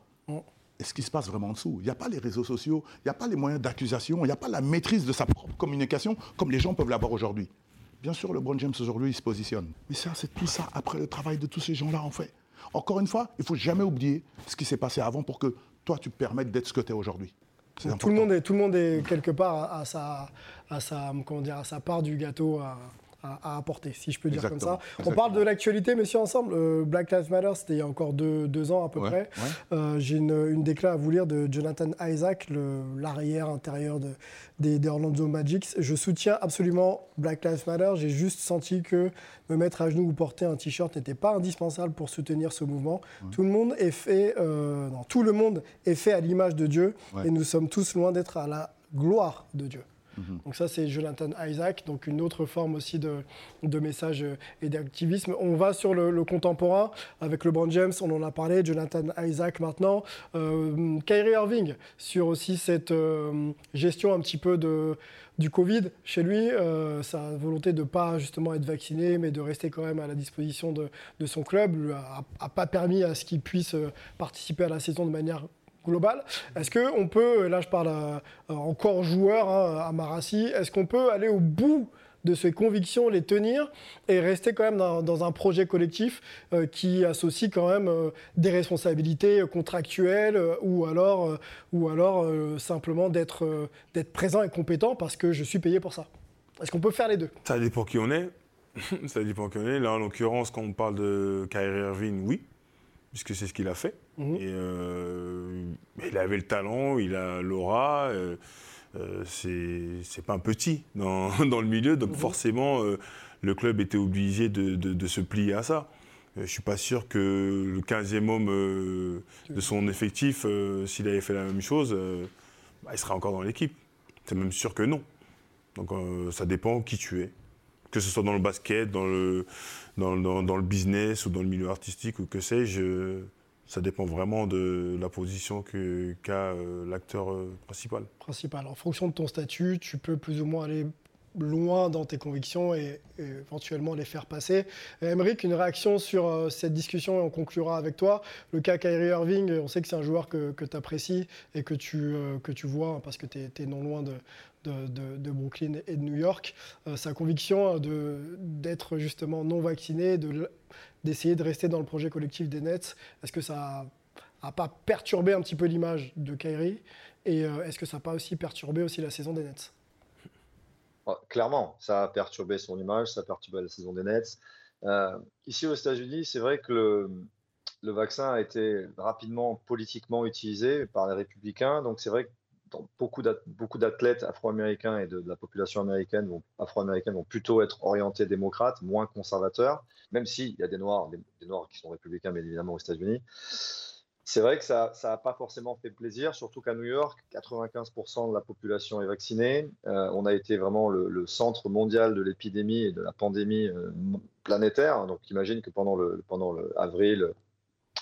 et ce qui se passe vraiment en dessous. Il n'y a pas les réseaux sociaux, il n'y a pas les moyens d'accusation, il n'y a pas la maîtrise de sa propre communication comme les gens peuvent l'avoir aujourd'hui. Bien sûr, le LeBron James aujourd'hui, il se positionne. Mais ça, c'est tout ça après le travail de tous ces gens-là, en fait. Encore une fois, il ne faut jamais oublier ce qui s'est passé avant pour que toi, tu te permettes d'être ce que tu es aujourd'hui. Tout le, monde est, tout le monde est quelque part à, sa, à, sa, comment dire, à sa part du gâteau. À à, apporter, si je peux dire comme ça. On parle de l'actualité, messieurs, ensemble. Euh, Black Lives Matter, c'était il y a encore deux, ans à peu près. Euh, j'ai une, une déclat à vous lire de Jonathan Isaac, l'arrière intérieur de, des, Orlando Magic. Je soutiens absolument Black Lives Matter. J'ai juste senti que me mettre à genoux ou porter un t-shirt n'était pas indispensable pour soutenir ce mouvement. Tout le monde est fait, euh, non, tout le monde est fait à l'image de Dieu et nous sommes tous loin d'être à la gloire de Dieu. Mhm. Donc ça, c'est Jonathan Isaac, donc une autre forme aussi de, message et d'activisme. On va sur le, contemporain avec LeBron James, on en a parlé, Jonathan Isaac maintenant, euh, Kyrie Irving sur aussi cette euh, gestion un petit peu de, du Covid chez lui, euh, sa volonté de ne pas justement être vacciné, mais de rester quand même à la disposition de, de son club, n'a pas permis à ce qu'il puisse participer à la saison de manière global. Est-ce qu'on peut, là je parle encore joueur hein, à Marassi, est-ce qu'on peut aller au bout de ses convictions, les tenir et rester quand même dans, un projet collectif euh, qui associe quand même euh, des responsabilités contractuelles euh, ou alors, ou alors simplement d'être présent et compétent parce que je suis payé pour ça. Est-ce qu'on peut faire les deux? Ça dépend qui on est. ça dépend qui on est. Là, en l'occurrence, quand on parle de Kyrie Irving, oui puisque c'est ce qu'il a fait. Mhm. Et, euh, il avait le talent, il a l'aura. Euh, euh c'est pas un petit dans, dans, le milieu, donc mhm. forcément, le club était obligé de, de, se plier à ça. Je ne suis pas sûr que le 15e homme de son effectif, s'il avait fait la même chose, bah, il serait encore dans l'équipe. C'est même sûr que non. Donc ça dépend qui tu es. Que ce soit dans le basket, dans le, dans, dans, le business ou dans le milieu artistique ou que sais-je, ça dépend vraiment de la position qu'a euh, l'acteur euh, principal. Principal. En fonction de ton statut, tu peux plus ou moins aller loin dans tes convictions et, éventuellement les faire passer. Emeric, une réaction sur euh, cette discussion et on conclura avec toi. Le cas Kyrie Irving, on sait que c'est un joueur que, que tu apprécies et que tu, que tu vois parce que tu es, non loin de, de, Brooklyn et de New York. Euh, sa conviction d'être justement non vacciné, d'essayer de, rester dans le projet collectif des Nets, est-ce que ça n'a pas perturbé un petit peu l'image de Kyrie? Et euh, est-ce que ça n'a pas aussi perturbé aussi la saison des Nets? Ah, Clairement, ça a perturbé son image, ça a perturbé la saison des Nets. Euh, ici aux États-Unis, c'est vrai que le, le, vaccin a été rapidement politiquement utilisé par les républicains. Donc c'est vrai que beaucoup d'athlètes afro-américains et de, la population américaine afro-américaine vont plutôt être orientés démocrates, moins conservateurs, même s'il y a des noirs, des, noirs qui sont républicains, bien évidemment, aux États-Unis. C'est vrai que ça n'a pas forcément fait plaisir, surtout qu'à New York, 95% de la population est vaccinée. Euh, on a été vraiment le, centre mondial de l'épidémie et de la pandémie euh, planétaire. Donc imagine que pendant le, pendant le avril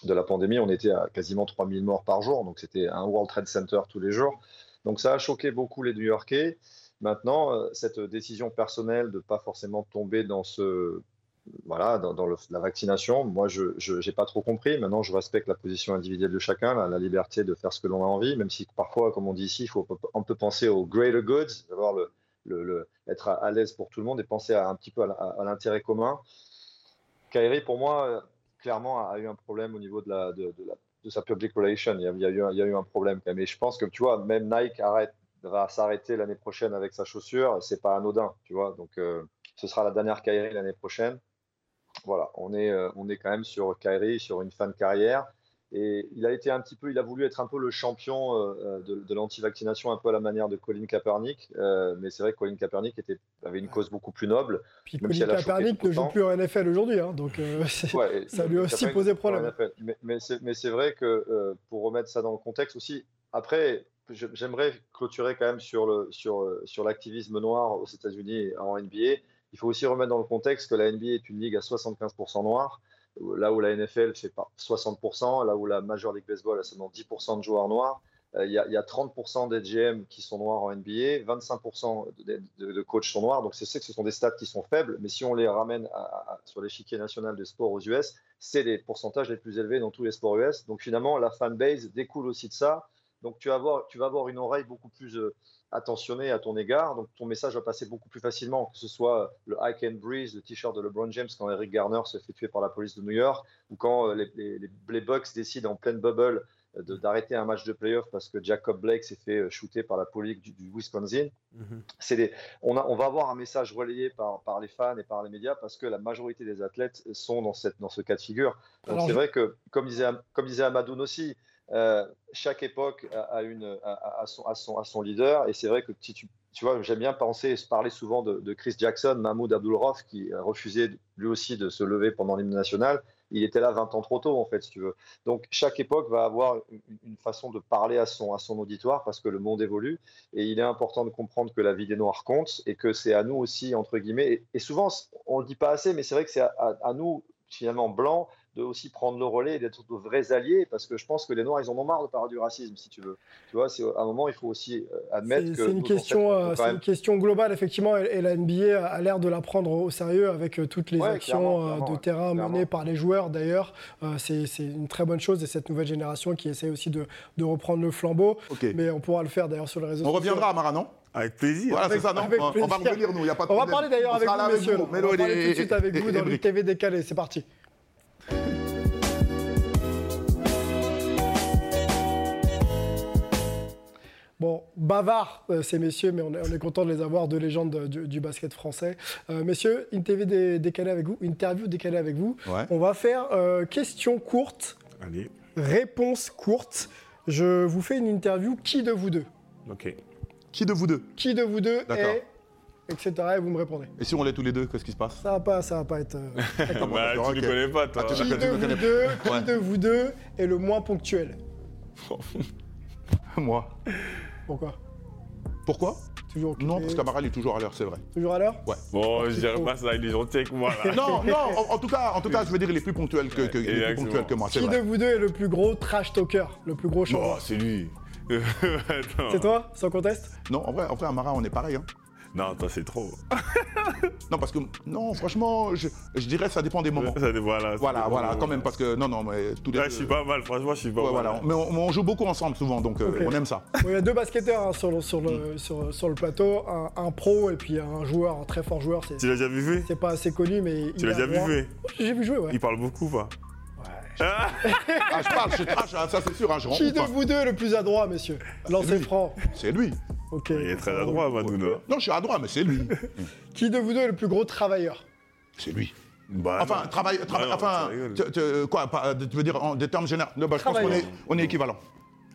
de la pandémie, on était à quasiment 3000 morts par jour. Donc c'était un World Trade Center tous les jours. Donc ça a choqué beaucoup les New-Yorkais. Maintenant, euh, cette décision personnelle de ne pas forcément tomber dans ce voilà, dans, la vaccination. Moi, je n'ai pas trop compris. Maintenant, je respecte la position individuelle de chacun, la, liberté de faire ce que l'on a envie, même si parfois, comme on dit ici, faut, on peut penser au greater goods, d'avoir le, être à, l'aise pour tout le monde et penser un petit peu à, l'intérêt commun. Kyrie, pour moi, clairement, a eu un problème au niveau de, la, sa public relation. Il y, a, eu, un problème. Mais je pense que, tu vois, même Nike arrête, va s'arrêter l'année prochaine avec sa chaussure. C'est pas anodin, tu vois. Donc, euh, ce sera la dernière Kyrie l'année prochaine voilà, on est, euh, on est quand même sur Kyrie, sur une fin de carrière. Et il a été un petit peu, il a voulu être un peu le champion euh, de, de l'anti-vaccination, un peu à la manière de Colin Kaepernick. Euh, mais c'est vrai que Colin Kaepernick était, avait une cause beaucoup plus noble. Puis Colin Kaepernick ne joue plus en NFL aujourd'hui, hein, donc ça lui a aussi posé problème. Mais, mais c'est vrai que pour remettre ça dans le contexte aussi, après, j'aimerais clôturer quand même sur l'activisme sur, sur noir aux États-Unis en NBA. Il faut aussi remettre dans le contexte que la NBA est une ligue à 75% noir, là où la NFL fait pas 60%, là où la Major League Baseball a seulement 10% de joueurs noirs. Euh, il y, a 30% des GM qui sont noirs en NBA, 25% de, coachs sont noirs. Donc, c'est que ce sont des stats qui sont faibles, mais si on les ramène sur l'échiquier national des sports aux US, c'est les pourcentages les plus élevés dans tous les sports US. Donc, finalement, la fanbase découle aussi de ça. Donc, tu vas avoir, tu vas avoir une oreille beaucoup plus euh, attentionné à ton égard. Donc ton message va passer beaucoup plus facilement, que ce soit le I Can Breeze, le t-shirt de LeBron James quand Eric Garner se fait tuer par la police de New York, ou quand euh, les, les, Bucks décident en pleine bubble euh, d'arrêter un match de playoff parce que Jacob Blake s'est fait euh, shooter par la police du, Wisconsin. Mm-hmm. des, on, a, on, va avoir un message relayé par, par, les fans et par les médias parce que la majorité des athlètes sont dans, cette, dans ce cas de figure. Donc c'est vrai que, comme disait, comme disait Amadoun aussi, euh, chaque époque a, son, leader. Et c'est vrai que tu, tu vois, j'aime bien penser, parler souvent de, Chris Jackson, Mahmoud Abdulrof, qui a refusé lui aussi de se lever pendant l'hymne national. Il était là 20 ans trop tôt, en fait, si tu veux. Donc, chaque époque va avoir une, façon de parler à son, à son auditoire parce que le monde évolue. Et il est important de comprendre que la vie des Noirs compte et que c'est à nous aussi, entre guillemets. Et, souvent, on ne le dit pas assez, mais c'est vrai que c'est à, à, nous, finalement, blancs, de aussi prendre le relais et d'être de vrais alliés, parce que je pense que les Noirs, ils en ont marre de parler du racisme, si tu veux. Tu vois, c'est à un moment, il faut aussi euh, admettre que. C'est une, question, euh, une question globale, effectivement, et, la NBA a l'air de la prendre au sérieux avec euh, toutes les actions de terrain menées par les joueurs, d'ailleurs. c'est une très bonne chose, et cette nouvelle génération qui essaie aussi de, de reprendre le flambeau. Mais on pourra le faire, d'ailleurs, sur les réseaux sociaux. On reviendra à Mara, non? Avec plaisir. Voilà, c'est ça, non? On, va revenir, nous, il n'y a pas de On va parler d'ailleurs avec vous, monsieur. On va parler tout de suite avec vous dans le TV décalé. C'est parti. Bon, bavard euh, ces messieurs, mais on est, content de les avoir, deux légendes du, basket français. Euh, messieurs, interview décalée avec vous. Interview décalée avec vous. On va faire euh, questions courtes, Allez. réponses courtes. Je vous fais une interview. Qui de vous deux? Ok. Qui de vous deux? Qui de vous deux est etc. Et vous me répondez. Et si on l'est tous les deux, qu'est-ce qui se passe? Ça va pas, ça va pas être. bah, tu ne connais pas, toi. Ah, qui, de vous, deux, qui de vous deux est le moins ponctuel? Moi. Pourquoi Pourquoi Toujours Non, parce qu'Amaral est toujours à l'heure, c'est vrai. Toujours à l'heure Ouais. Bon, je dirais pas ça, il est gentil avec moi. Là. non, non, en, tout cas, en tout cas, je veux dire, il est plus ponctuel que, que, plus ponctuel que moi. Qui de vous deux est le plus gros trash talker Le plus gros chanteur Oh, c'est lui. c'est toi, sans conteste Non, en vrai, en vrai, Amara, on est pareil. Hein. Non, toi, c'est trop. non, parce que, non, franchement, je, je dirais ça dépend des moments. Ça, voilà, voilà, voilà quand même, parce que, non, non, mais tout ouais, je suis pas mal, franchement, je suis pas mal. Voilà. Mais on, joue beaucoup ensemble souvent, donc euh, on aime ça. Il y a deux basketteurs hein, sur, le, sur, le, sur, sur, le plateau, un, pro et puis un joueur, un très fort joueur. Tu l'as déjà vu jouer? C'est pas assez connu, mais. Tu l'as déjà vu jouer? J'ai vu jouer, ouais. Il parle beaucoup, pas ah, je parle, je trash, hein, ça c'est sûr. Hein, je Qui de vous deux est le plus adroit, messieurs? Lancez franc. C'est lui. Il est très adroit, Madouna. Non, je suis adroit, mais c'est lui. Qui de vous deux est le plus gros travailleur? C'est lui. Bah, enfin, travail, enfin, quoi, tu veux dire en des termes généraux? Bah, Je pense qu'on est, on est équivalent.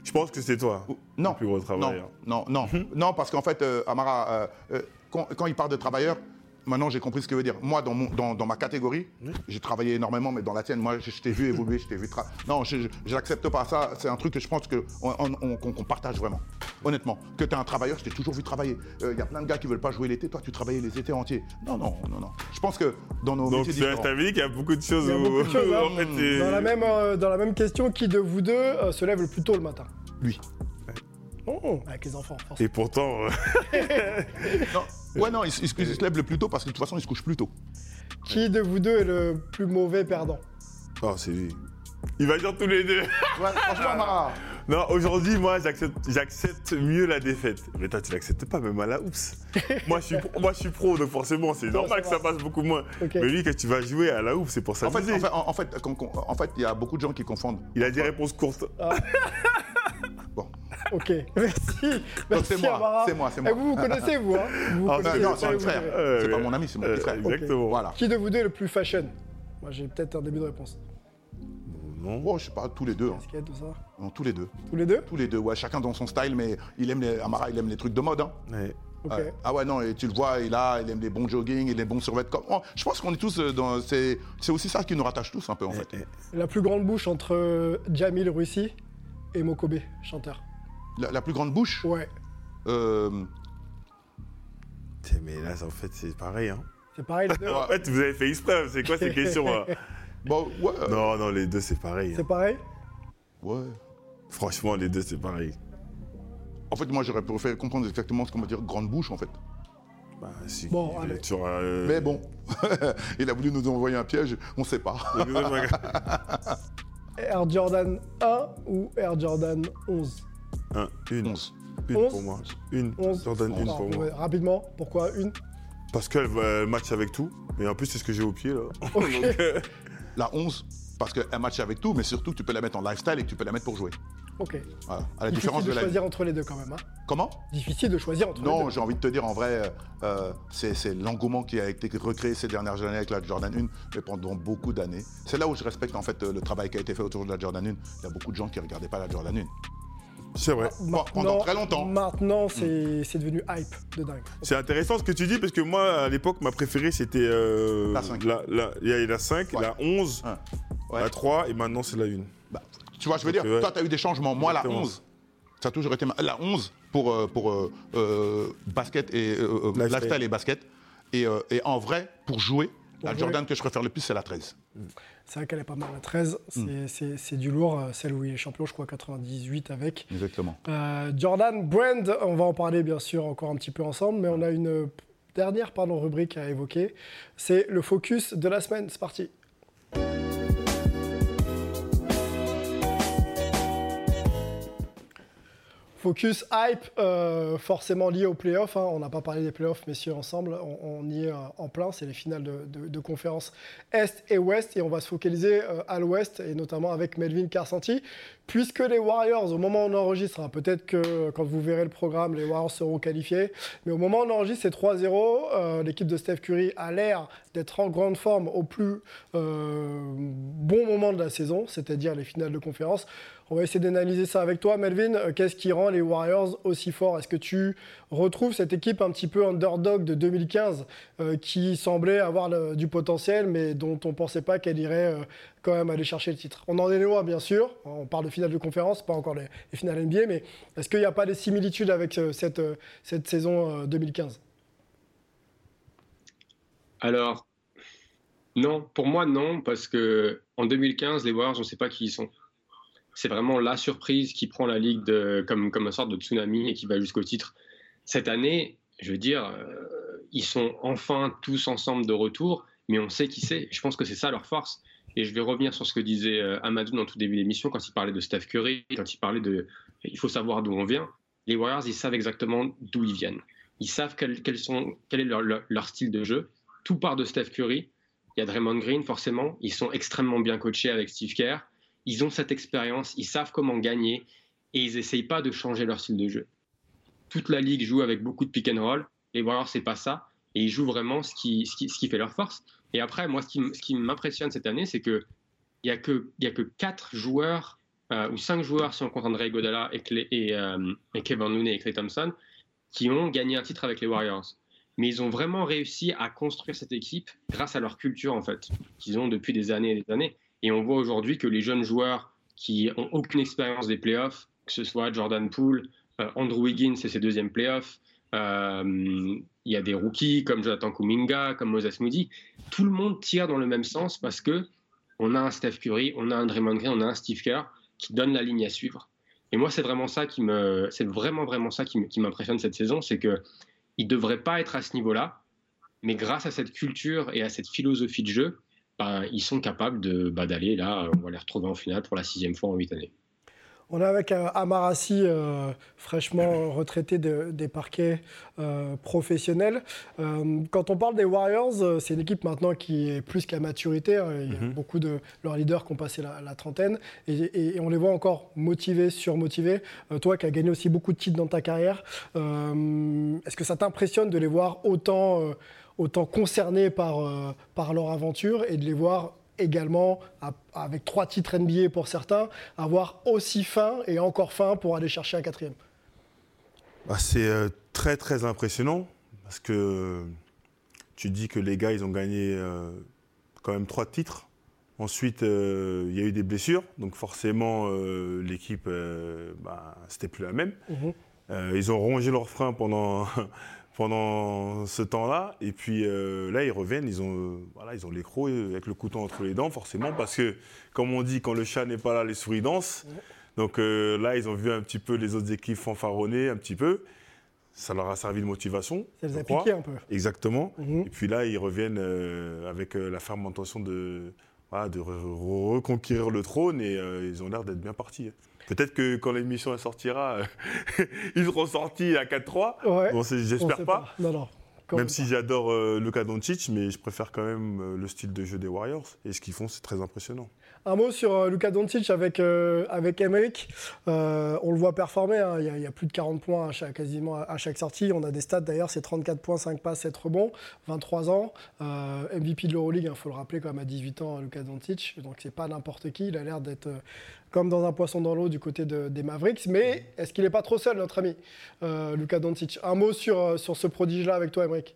Je pense que c'est toi, non, le plus gros travailleur. Non, non, non, non parce qu'en fait, euh, Amara, euh, euh, quand, il parle de travailleur, Maintenant, j'ai compris ce que veut dire. Moi, dans, mon, dans, dans ma catégorie, j'ai travaillé énormément, mais dans la tienne, moi, je, t'ai vu évoluer, je t'ai vu. Non, je n'accepte pas ça. C'est un truc que je pense qu'on on, partage vraiment. Honnêtement. Que tu es un travailleur, je t'ai toujours vu travailler. Il euh, y a plein de gars qui veulent pas jouer l'été. Toi, tu travaillais les étés entiers. Non, non, non, non. Je pense que dans nos Donc, métiers différents... Vu qu'il y a beaucoup de choses. Où... Beaucoup de choses hein. dans, la même, euh, dans la même question, qui de vous deux euh, se lève le plus tôt le matin? Lui. Oh, avec les enfants. Et pourtant. non. Ouais, non, il, se lève le plus tôt parce que de toute façon, il se couche plus tôt. Qui de vous deux est le plus mauvais perdant Oh, c'est lui. Il va dire tous les deux. Ouais, franchement, Mara. Non, aujourd'hui, moi, j'accepte, mieux la défaite. Mais toi, tu l'acceptes pas, même à la oups. moi, je suis, pro- moi, je suis pro, donc forcément, c'est normal que ça passe beaucoup moins. Mais lui, quand tu vas jouer à la oups, c'est pour En fait, s'amuser. en fait, en, en fait, il y a beaucoup de gens qui confondent. Il a des réponses courtes. Bon. Ok, merci. C'est moi, Amara. c'est moi, c'est Et moi. vous vous connaissez, vous, hein Vous vous Ah, connaissez, non, c'est vous frère. Euh, c'est pas mon ami, c'est mon euh, petit frère. Exactement. Voilà. Qui de vous deux est le plus fashion? Moi, j'ai peut-être un début de réponse. Non. Oh, je sais pas, tous les deux. hein. Basket, tout ça. Non, tous les deux. Tous les deux? Tous les deux, ouais, chacun dans son style, mais il aime les, Amara, il aime les trucs de mode. Hein. Ouais. Ok. Ouais. Ah ouais, non, et tu le vois, il a, il aime les bons jogging, il est bons survêtements. Oh, je pense qu'on est tous euh, dans. C'est c'est aussi ça qui nous rattache tous un peu, en fait. Eh, eh. La plus grande bouche entre Jamil Russi et Mokobe, chanteur. La, la plus grande bouche Ouais, euh, Mais là, en fait, c'est pareil. Hein. c'est pareil les deux. En fait, vous avez fait exprès. C'est quoi ces questions là Bon, ouais. euh, Non, non, les deux, c'est pareil. hein. C'est pareil? Ouais. Franchement, les deux, c'est pareil. En fait, moi, j'aurais préféré comprendre exactement ce qu'on va dire grande bouche, en fait. Bah, si. Bon, il- allez. tu auras, euh, Mais bon, il a voulu nous envoyer un piège, on sait pas. Air Jordan 1 ou Air Jordan 11 Un, une. 11. Une Onze. pour moi. Une. 11 Jordan, une Alors, pour moi. ouais, Rapidement, pourquoi une Parce qu'elle match avec tout. Mais en plus, c'est ce que j'ai au pied là. Ok. Donc, euh, La 11, parce qu'elle match avec tout, mais surtout que tu peux la mettre en lifestyle et que tu peux la mettre pour jouer. Ok. Voilà. À la Difficile différence de de la. choisir entre les deux quand même. Hein. Comment? Difficile de choisir entre les Non, deux. j'ai envie de te dire, en vrai, euh, c'est c'est l'engouement qui a été recréé ces dernières années avec la Jordan 1, mais pendant beaucoup d'années. C'est là où je respecte en fait euh, le travail qui a été fait autour de la Jordan 1. Il y a beaucoup de gens qui ne regardaient pas la Jordan 1. C'est vrai. Bon, pendant très longtemps. Maintenant, c'est c'est devenu hype de dingue. C'est intéressant ce que tu dis parce que moi, à l'époque, ma préférée, c'était. euh, La cinq. La, la- il y a la 5, Ouais. la 11, Hein. Ouais. la 3 et maintenant, c'est la 1. Bah, tu vois, je veux dire, Ouais. toi, tu as eu des changements. Moi, la Exactement. 11, ça a toujours été ma- la 11 pour, euh, pour euh, euh, basket et euh, euh, Lifestyle. lifestyle et basket. Et, euh, et en vrai, pour jouer, Pour la jouer. Jordan que je préfère le plus, c'est la 13. C'est vrai qu'elle est pas mal. La 13, c'est- Hmm. c'est du lourd. euh, Celle où il est champion, je crois, 98 avec. Exactement. Euh, Jordan Brand, on va en parler bien sûr encore un petit peu ensemble, mais on a une dernière pardon, rubrique à évoquer. C'est le focus de la semaine. C'est parti. Focus hype, euh, forcément lié aux playoffs. hein. On n'a pas parlé des playoffs, messieurs, ensemble. On, y est euh, en plein. C'est les finales de, conférences Est et Ouest. Et on va se focaliser euh, à l'Ouest, et notamment avec Melvin Carsanti. Puisque les Warriors, au moment où on enregistre, hein, peut-être que quand vous verrez le programme, les Warriors seront qualifiés. Mais au moment où on enregistre, c'est 3-0. Euh, L'équipe de Steph Curry a l'air d'être en grande forme au plus euh, bon moment de la saison, c'est-à-dire les finales de conférence. On va essayer d'analyser ça avec toi, Melvin. Euh, Qu'est-ce qui rend les Warriors aussi forts? Est-ce que tu retrouves cette équipe un petit peu underdog de 2015 euh, qui semblait avoir du potentiel, mais dont on ne pensait pas qu'elle irait quand même aller chercher le titre On en est loin, bien sûr. On parle de finale de conférence, pas encore les, les finales NBA, mais est-ce qu'il n'y a pas des similitudes avec euh, cette, euh, cette saison euh, 2015 Alors, non, pour moi, non, parce que en 2015, les Warriors, on ne sait pas qui ils sont. C'est vraiment la surprise qui prend la ligue comme, une sorte de tsunami et qui va jusqu'au titre. Cette année, je veux dire, euh, ils sont enfin tous ensemble de retour, mais on sait qui c'est. Je pense que c'est ça leur force. Et je vais revenir sur ce que disait euh, Amadou dans tout début d'émission quand il parlait de Steph Curry, quand il parlait de il faut savoir d'où on vient. Les Warriors, ils savent exactement d'où ils viennent. Ils savent quel, sont, quel est leur, leur- leur style de jeu. Tout part de Steph Curry. Il y a Draymond Green, forcément. Ils sont extrêmement bien coachés avec Steve Kerr. Ils ont cette expérience, ils savent comment gagner et ils n'essayent pas de changer leur style de jeu. Toute la ligue joue avec beaucoup de pick and roll. Les Warriors, c'est pas ça. Et ils jouent vraiment ce qui, ce qui, ce qui fait leur force. Et après, moi, ce qui, m'impressionne cette année, c'est qu'il n'y a, que- y a que 4 joueurs, euh, ou 5 joueurs, si on compte André Godala et, et, euh, et Kevin Looney et Clay Thompson, qui ont gagné un titre avec les Warriors. Mais ils ont vraiment réussi à construire cette équipe grâce à leur culture, en fait, qu'ils ont depuis des années et des années. Et on voit aujourd'hui que les jeunes joueurs qui ont aucune expérience des playoffs, que ce soit Jordan Poole, euh, Andrew Wiggins, c'est ses deuxièmes playoffs, il y a des rookies comme Jonathan Kuminga, comme Moses Moody, tout le monde tire dans le même sens parce que on a un Steph Curry, on a un Draymond Green, on a un Steve Kerr qui donne la ligne à suivre. Et moi, c'est vraiment ça qui me, c'est vraiment vraiment ça qui m'impressionne cette saison, c'est que ils devraient pas être à ce niveau-là, mais grâce à cette culture et à cette philosophie de jeu, ben, ils sont capables de, bah, d'aller là, on va les retrouver en finale pour la sixième fois en huit années. On est avec euh, Amarassi, euh, fraîchement retraité des parquets euh, professionnels. quand on parle des Warriors, c'est une équipe maintenant qui est plus qu'à maturité. Hein. Il y a mhm. beaucoup de leurs leaders qui ont passé la, trentaine et, on les voit encore motivés, surmotivés. toi qui as gagné aussi beaucoup de titres dans ta carrière, est-ce que ça t'impressionne de les voir autant, autant concernés par, par leur aventure et de les voir également, avec trois titres NBA pour certains, avoir aussi faim et encore faim pour aller chercher un quatrième bah, C'est euh, très très impressionnant parce que tu dis que les gars, ils ont gagné euh, quand même trois titres. Ensuite, euh, il y a eu des blessures, donc forcément, l'équipe, bah, c'était plus la même. Mhm. ils ont rongé leurs freins pendant pendant ce temps-là. Et puis euh, là, ils reviennent, ils ont, euh, voilà, ils ont l'écrou avec le couteau entre les dents, forcément, parce que, comme on dit, quand le chat n'est pas là, les souris dansent. Donc euh, là, ils ont vu un petit peu les autres équipes fanfaronner un petit peu. Ça leur a servi de motivation. Ça les a piqués un peu. Exactement. Mhm. Et puis là, ils reviennent avec la ferme intention de, de reconquérir le trône et ils ont l'air d'être bien partis. Peut-être que quand l'émission sortira, ils seront sortis à 4-3. Bon, j'espère pas. Non, non. Même si j'adore euh, Luka Doncic, mais je préfère quand même euh, le style de jeu des Warriors. Et ce qu'ils font, c'est très impressionnant. Un mot sur euh, Luka Doncic avec, euh. Euh, on le voit performer. Hein. Il, y a, plus de 40 points à quasiment à chaque sortie. On a des stats d'ailleurs, c'est 34 points, 5 passes, 7 rebonds, 23 ans. MVP de l'Euroleague, il hein, faut le rappeler, quand même à 18 ans, Luka Doncic. Donc c'est pas n'importe qui. Il a l'air d'être comme dans un poisson dans l'eau du côté des Mavericks. Mais est-ce qu'il n'est pas trop seul, notre ami Luka Doncic? Un mot sur, sur ce prodige-là avec toi, Emmerich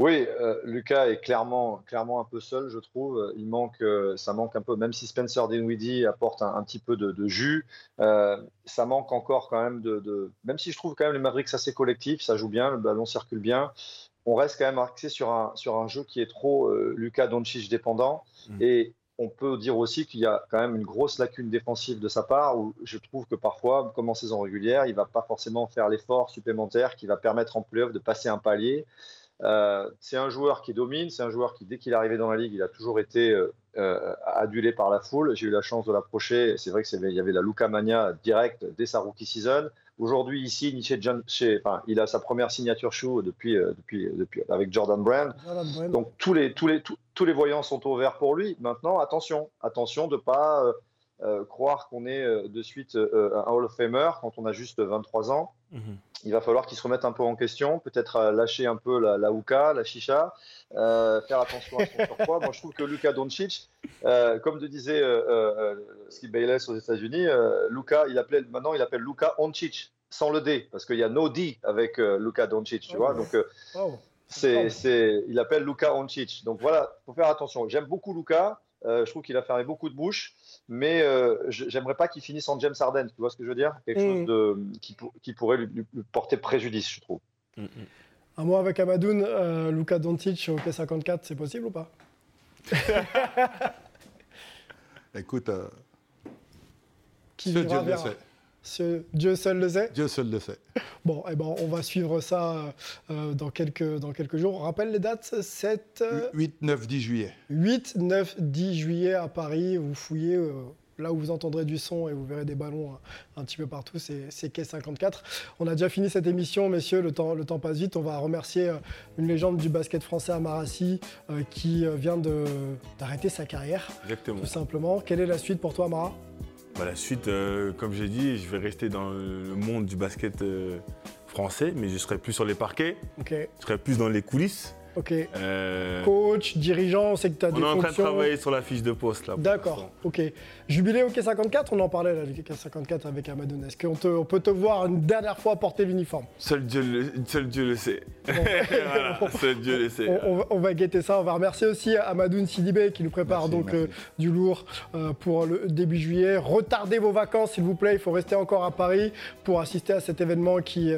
oui, euh, Lucas est clairement, clairement un peu seul, je trouve. Il manque, euh, ça manque un peu, même si Spencer Dinwiddie apporte un, petit peu de, jus, euh, ça manque encore quand même de, Même si je trouve quand même les Mavericks assez collectifs, ça joue bien, le ballon circule bien, on reste quand même axé sur un, sur un jeu qui est trop Lucas Doncic dépendant. Mm. Et on peut dire aussi qu'il y a quand même une grosse lacune défensive de sa part, où je trouve que parfois, comme en saison régulière, il ne va pas forcément faire l'effort supplémentaire qui va permettre en playoff de passer un palier. Euh, c'est un joueur qui domine, c'est un joueur qui, dès qu'il est arrivé dans la ligue, il a toujours été euh, euh, adulé par la foule. J'ai eu la chance de l'approcher. C'est vrai qu'il y avait la Luca Mania direct dès sa rookie season. Aujourd'hui, ici, chez il a sa première signature shoe depuis, depuis, depuis, avec Jordan Brand. Donc tous les, tous, les, tous, les voyants sont au vert pour lui. Maintenant, attention, attention de ne pas croire qu'on est de suite un Hall of Famer quand on a juste 23 ans. Mhm il va falloir qu'il se remette un peu en question, peut-être euh, lâcher un peu la, la hookah, la chicha, euh, faire attention à son surpoids. Moi, je trouve que Luka Doncic, euh, comme de disait Steve Bayless aux États-Unis, Luka, il appelait maintenant, il appelle Luka Doncic sans le D, parce qu'il y a no D avec Luka Doncic, tu vois. Donc, c'est, il appelle Luka Doncic. Donc voilà, faut faire attention. J'aime beaucoup Luka. je trouve qu'il a fermé beaucoup de bouches mais euh, j'aimerais pas qu'il finisse en James Harden, tu vois ce que je veux dire? Quelque chose mm. de, qui, pourrait lui, porter préjudice, je trouve. Mm, mm. Un mot avec Amadoun, euh, Luka Doncic au K54, c'est possible ou pas? Écoute, euh, qui Dieu le sait. Dieu seul le sait Dieu seul le sait. Bon, eh ben, on va suivre ça euh, dans, quelques, dans quelques jours. On rappelle les dates 7... 8, 9, 10 juillet. 8, 9, 10 juillet à Paris. Vous fouillez euh, là où vous entendrez du son et vous verrez des ballons un, petit peu partout. C'est Quai 54. On a déjà fini cette émission, messieurs. Le temps, le temps passe vite. On va remercier euh, une légende du basket français, Amarassi, qui vient d'arrêter sa carrière. Exactement. Tout simplement. Quelle est la suite pour toi, Amara? Bah, la suite, euh, comme j'ai dit, je vais rester dans le monde du basket euh, français, mais je serai plus sur les parquets. Je serai plus dans les coulisses. Ok. Euh, Coach, dirigeant, on sait que tu as des fonctions. On est en train de travailler sur la fiche de poste là. D'accord, ok. Jubilé au K54, on en parlait là, le K54 avec Amadou. Est-ce qu'on peut te voir une dernière fois porter l'uniforme? Seul Dieu, le, seul Dieu le sait. voilà, seul Dieu le sait. On, va guetter ça. On va remercier aussi Amadou Sidibé qui nous prépare donc euh, du lourd euh, pour le début juillet. Retardez vos vacances s'il vous plaît. Il faut rester encore à Paris pour assister à cet événement qui,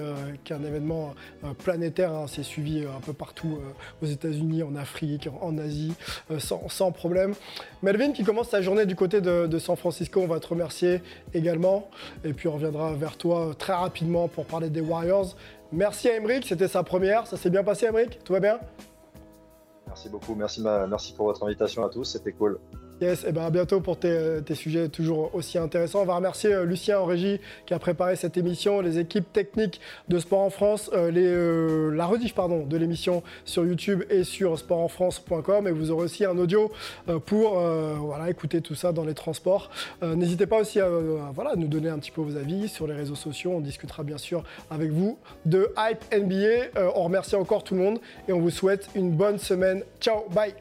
qui est un événement planétaire. Hein. C'est suivi un peu partout aux États-Unis, en Afrique, en, Asie, sans, problème. Melvin qui commence sa journée du côté de, San Francisco, on va te remercier également. Et puis on reviendra vers toi très rapidement pour parler des Warriors. Merci à Emric, c'était sa première. Ça s'est bien passé, Emric? Tout va bien? Merci beaucoup. Merci pour votre invitation à tous. C'était cool. Yes, et ben à bientôt pour tes, sujets toujours aussi intéressants. On va remercier euh, Lucien en régie qui a préparé cette émission, les équipes techniques de Sport en France, euh, euh, la rediff pardon, de l'émission sur YouTube et sur sportenfrance.com. Et vous aurez aussi un audio pour écouter tout ça dans les transports. N'hésitez pas aussi à, nous donner un petit peu vos avis sur les réseaux sociaux. On discutera bien sûr avec vous de Hype NBA. on remercie encore tout le monde et on vous souhaite une bonne semaine. Ciao, bye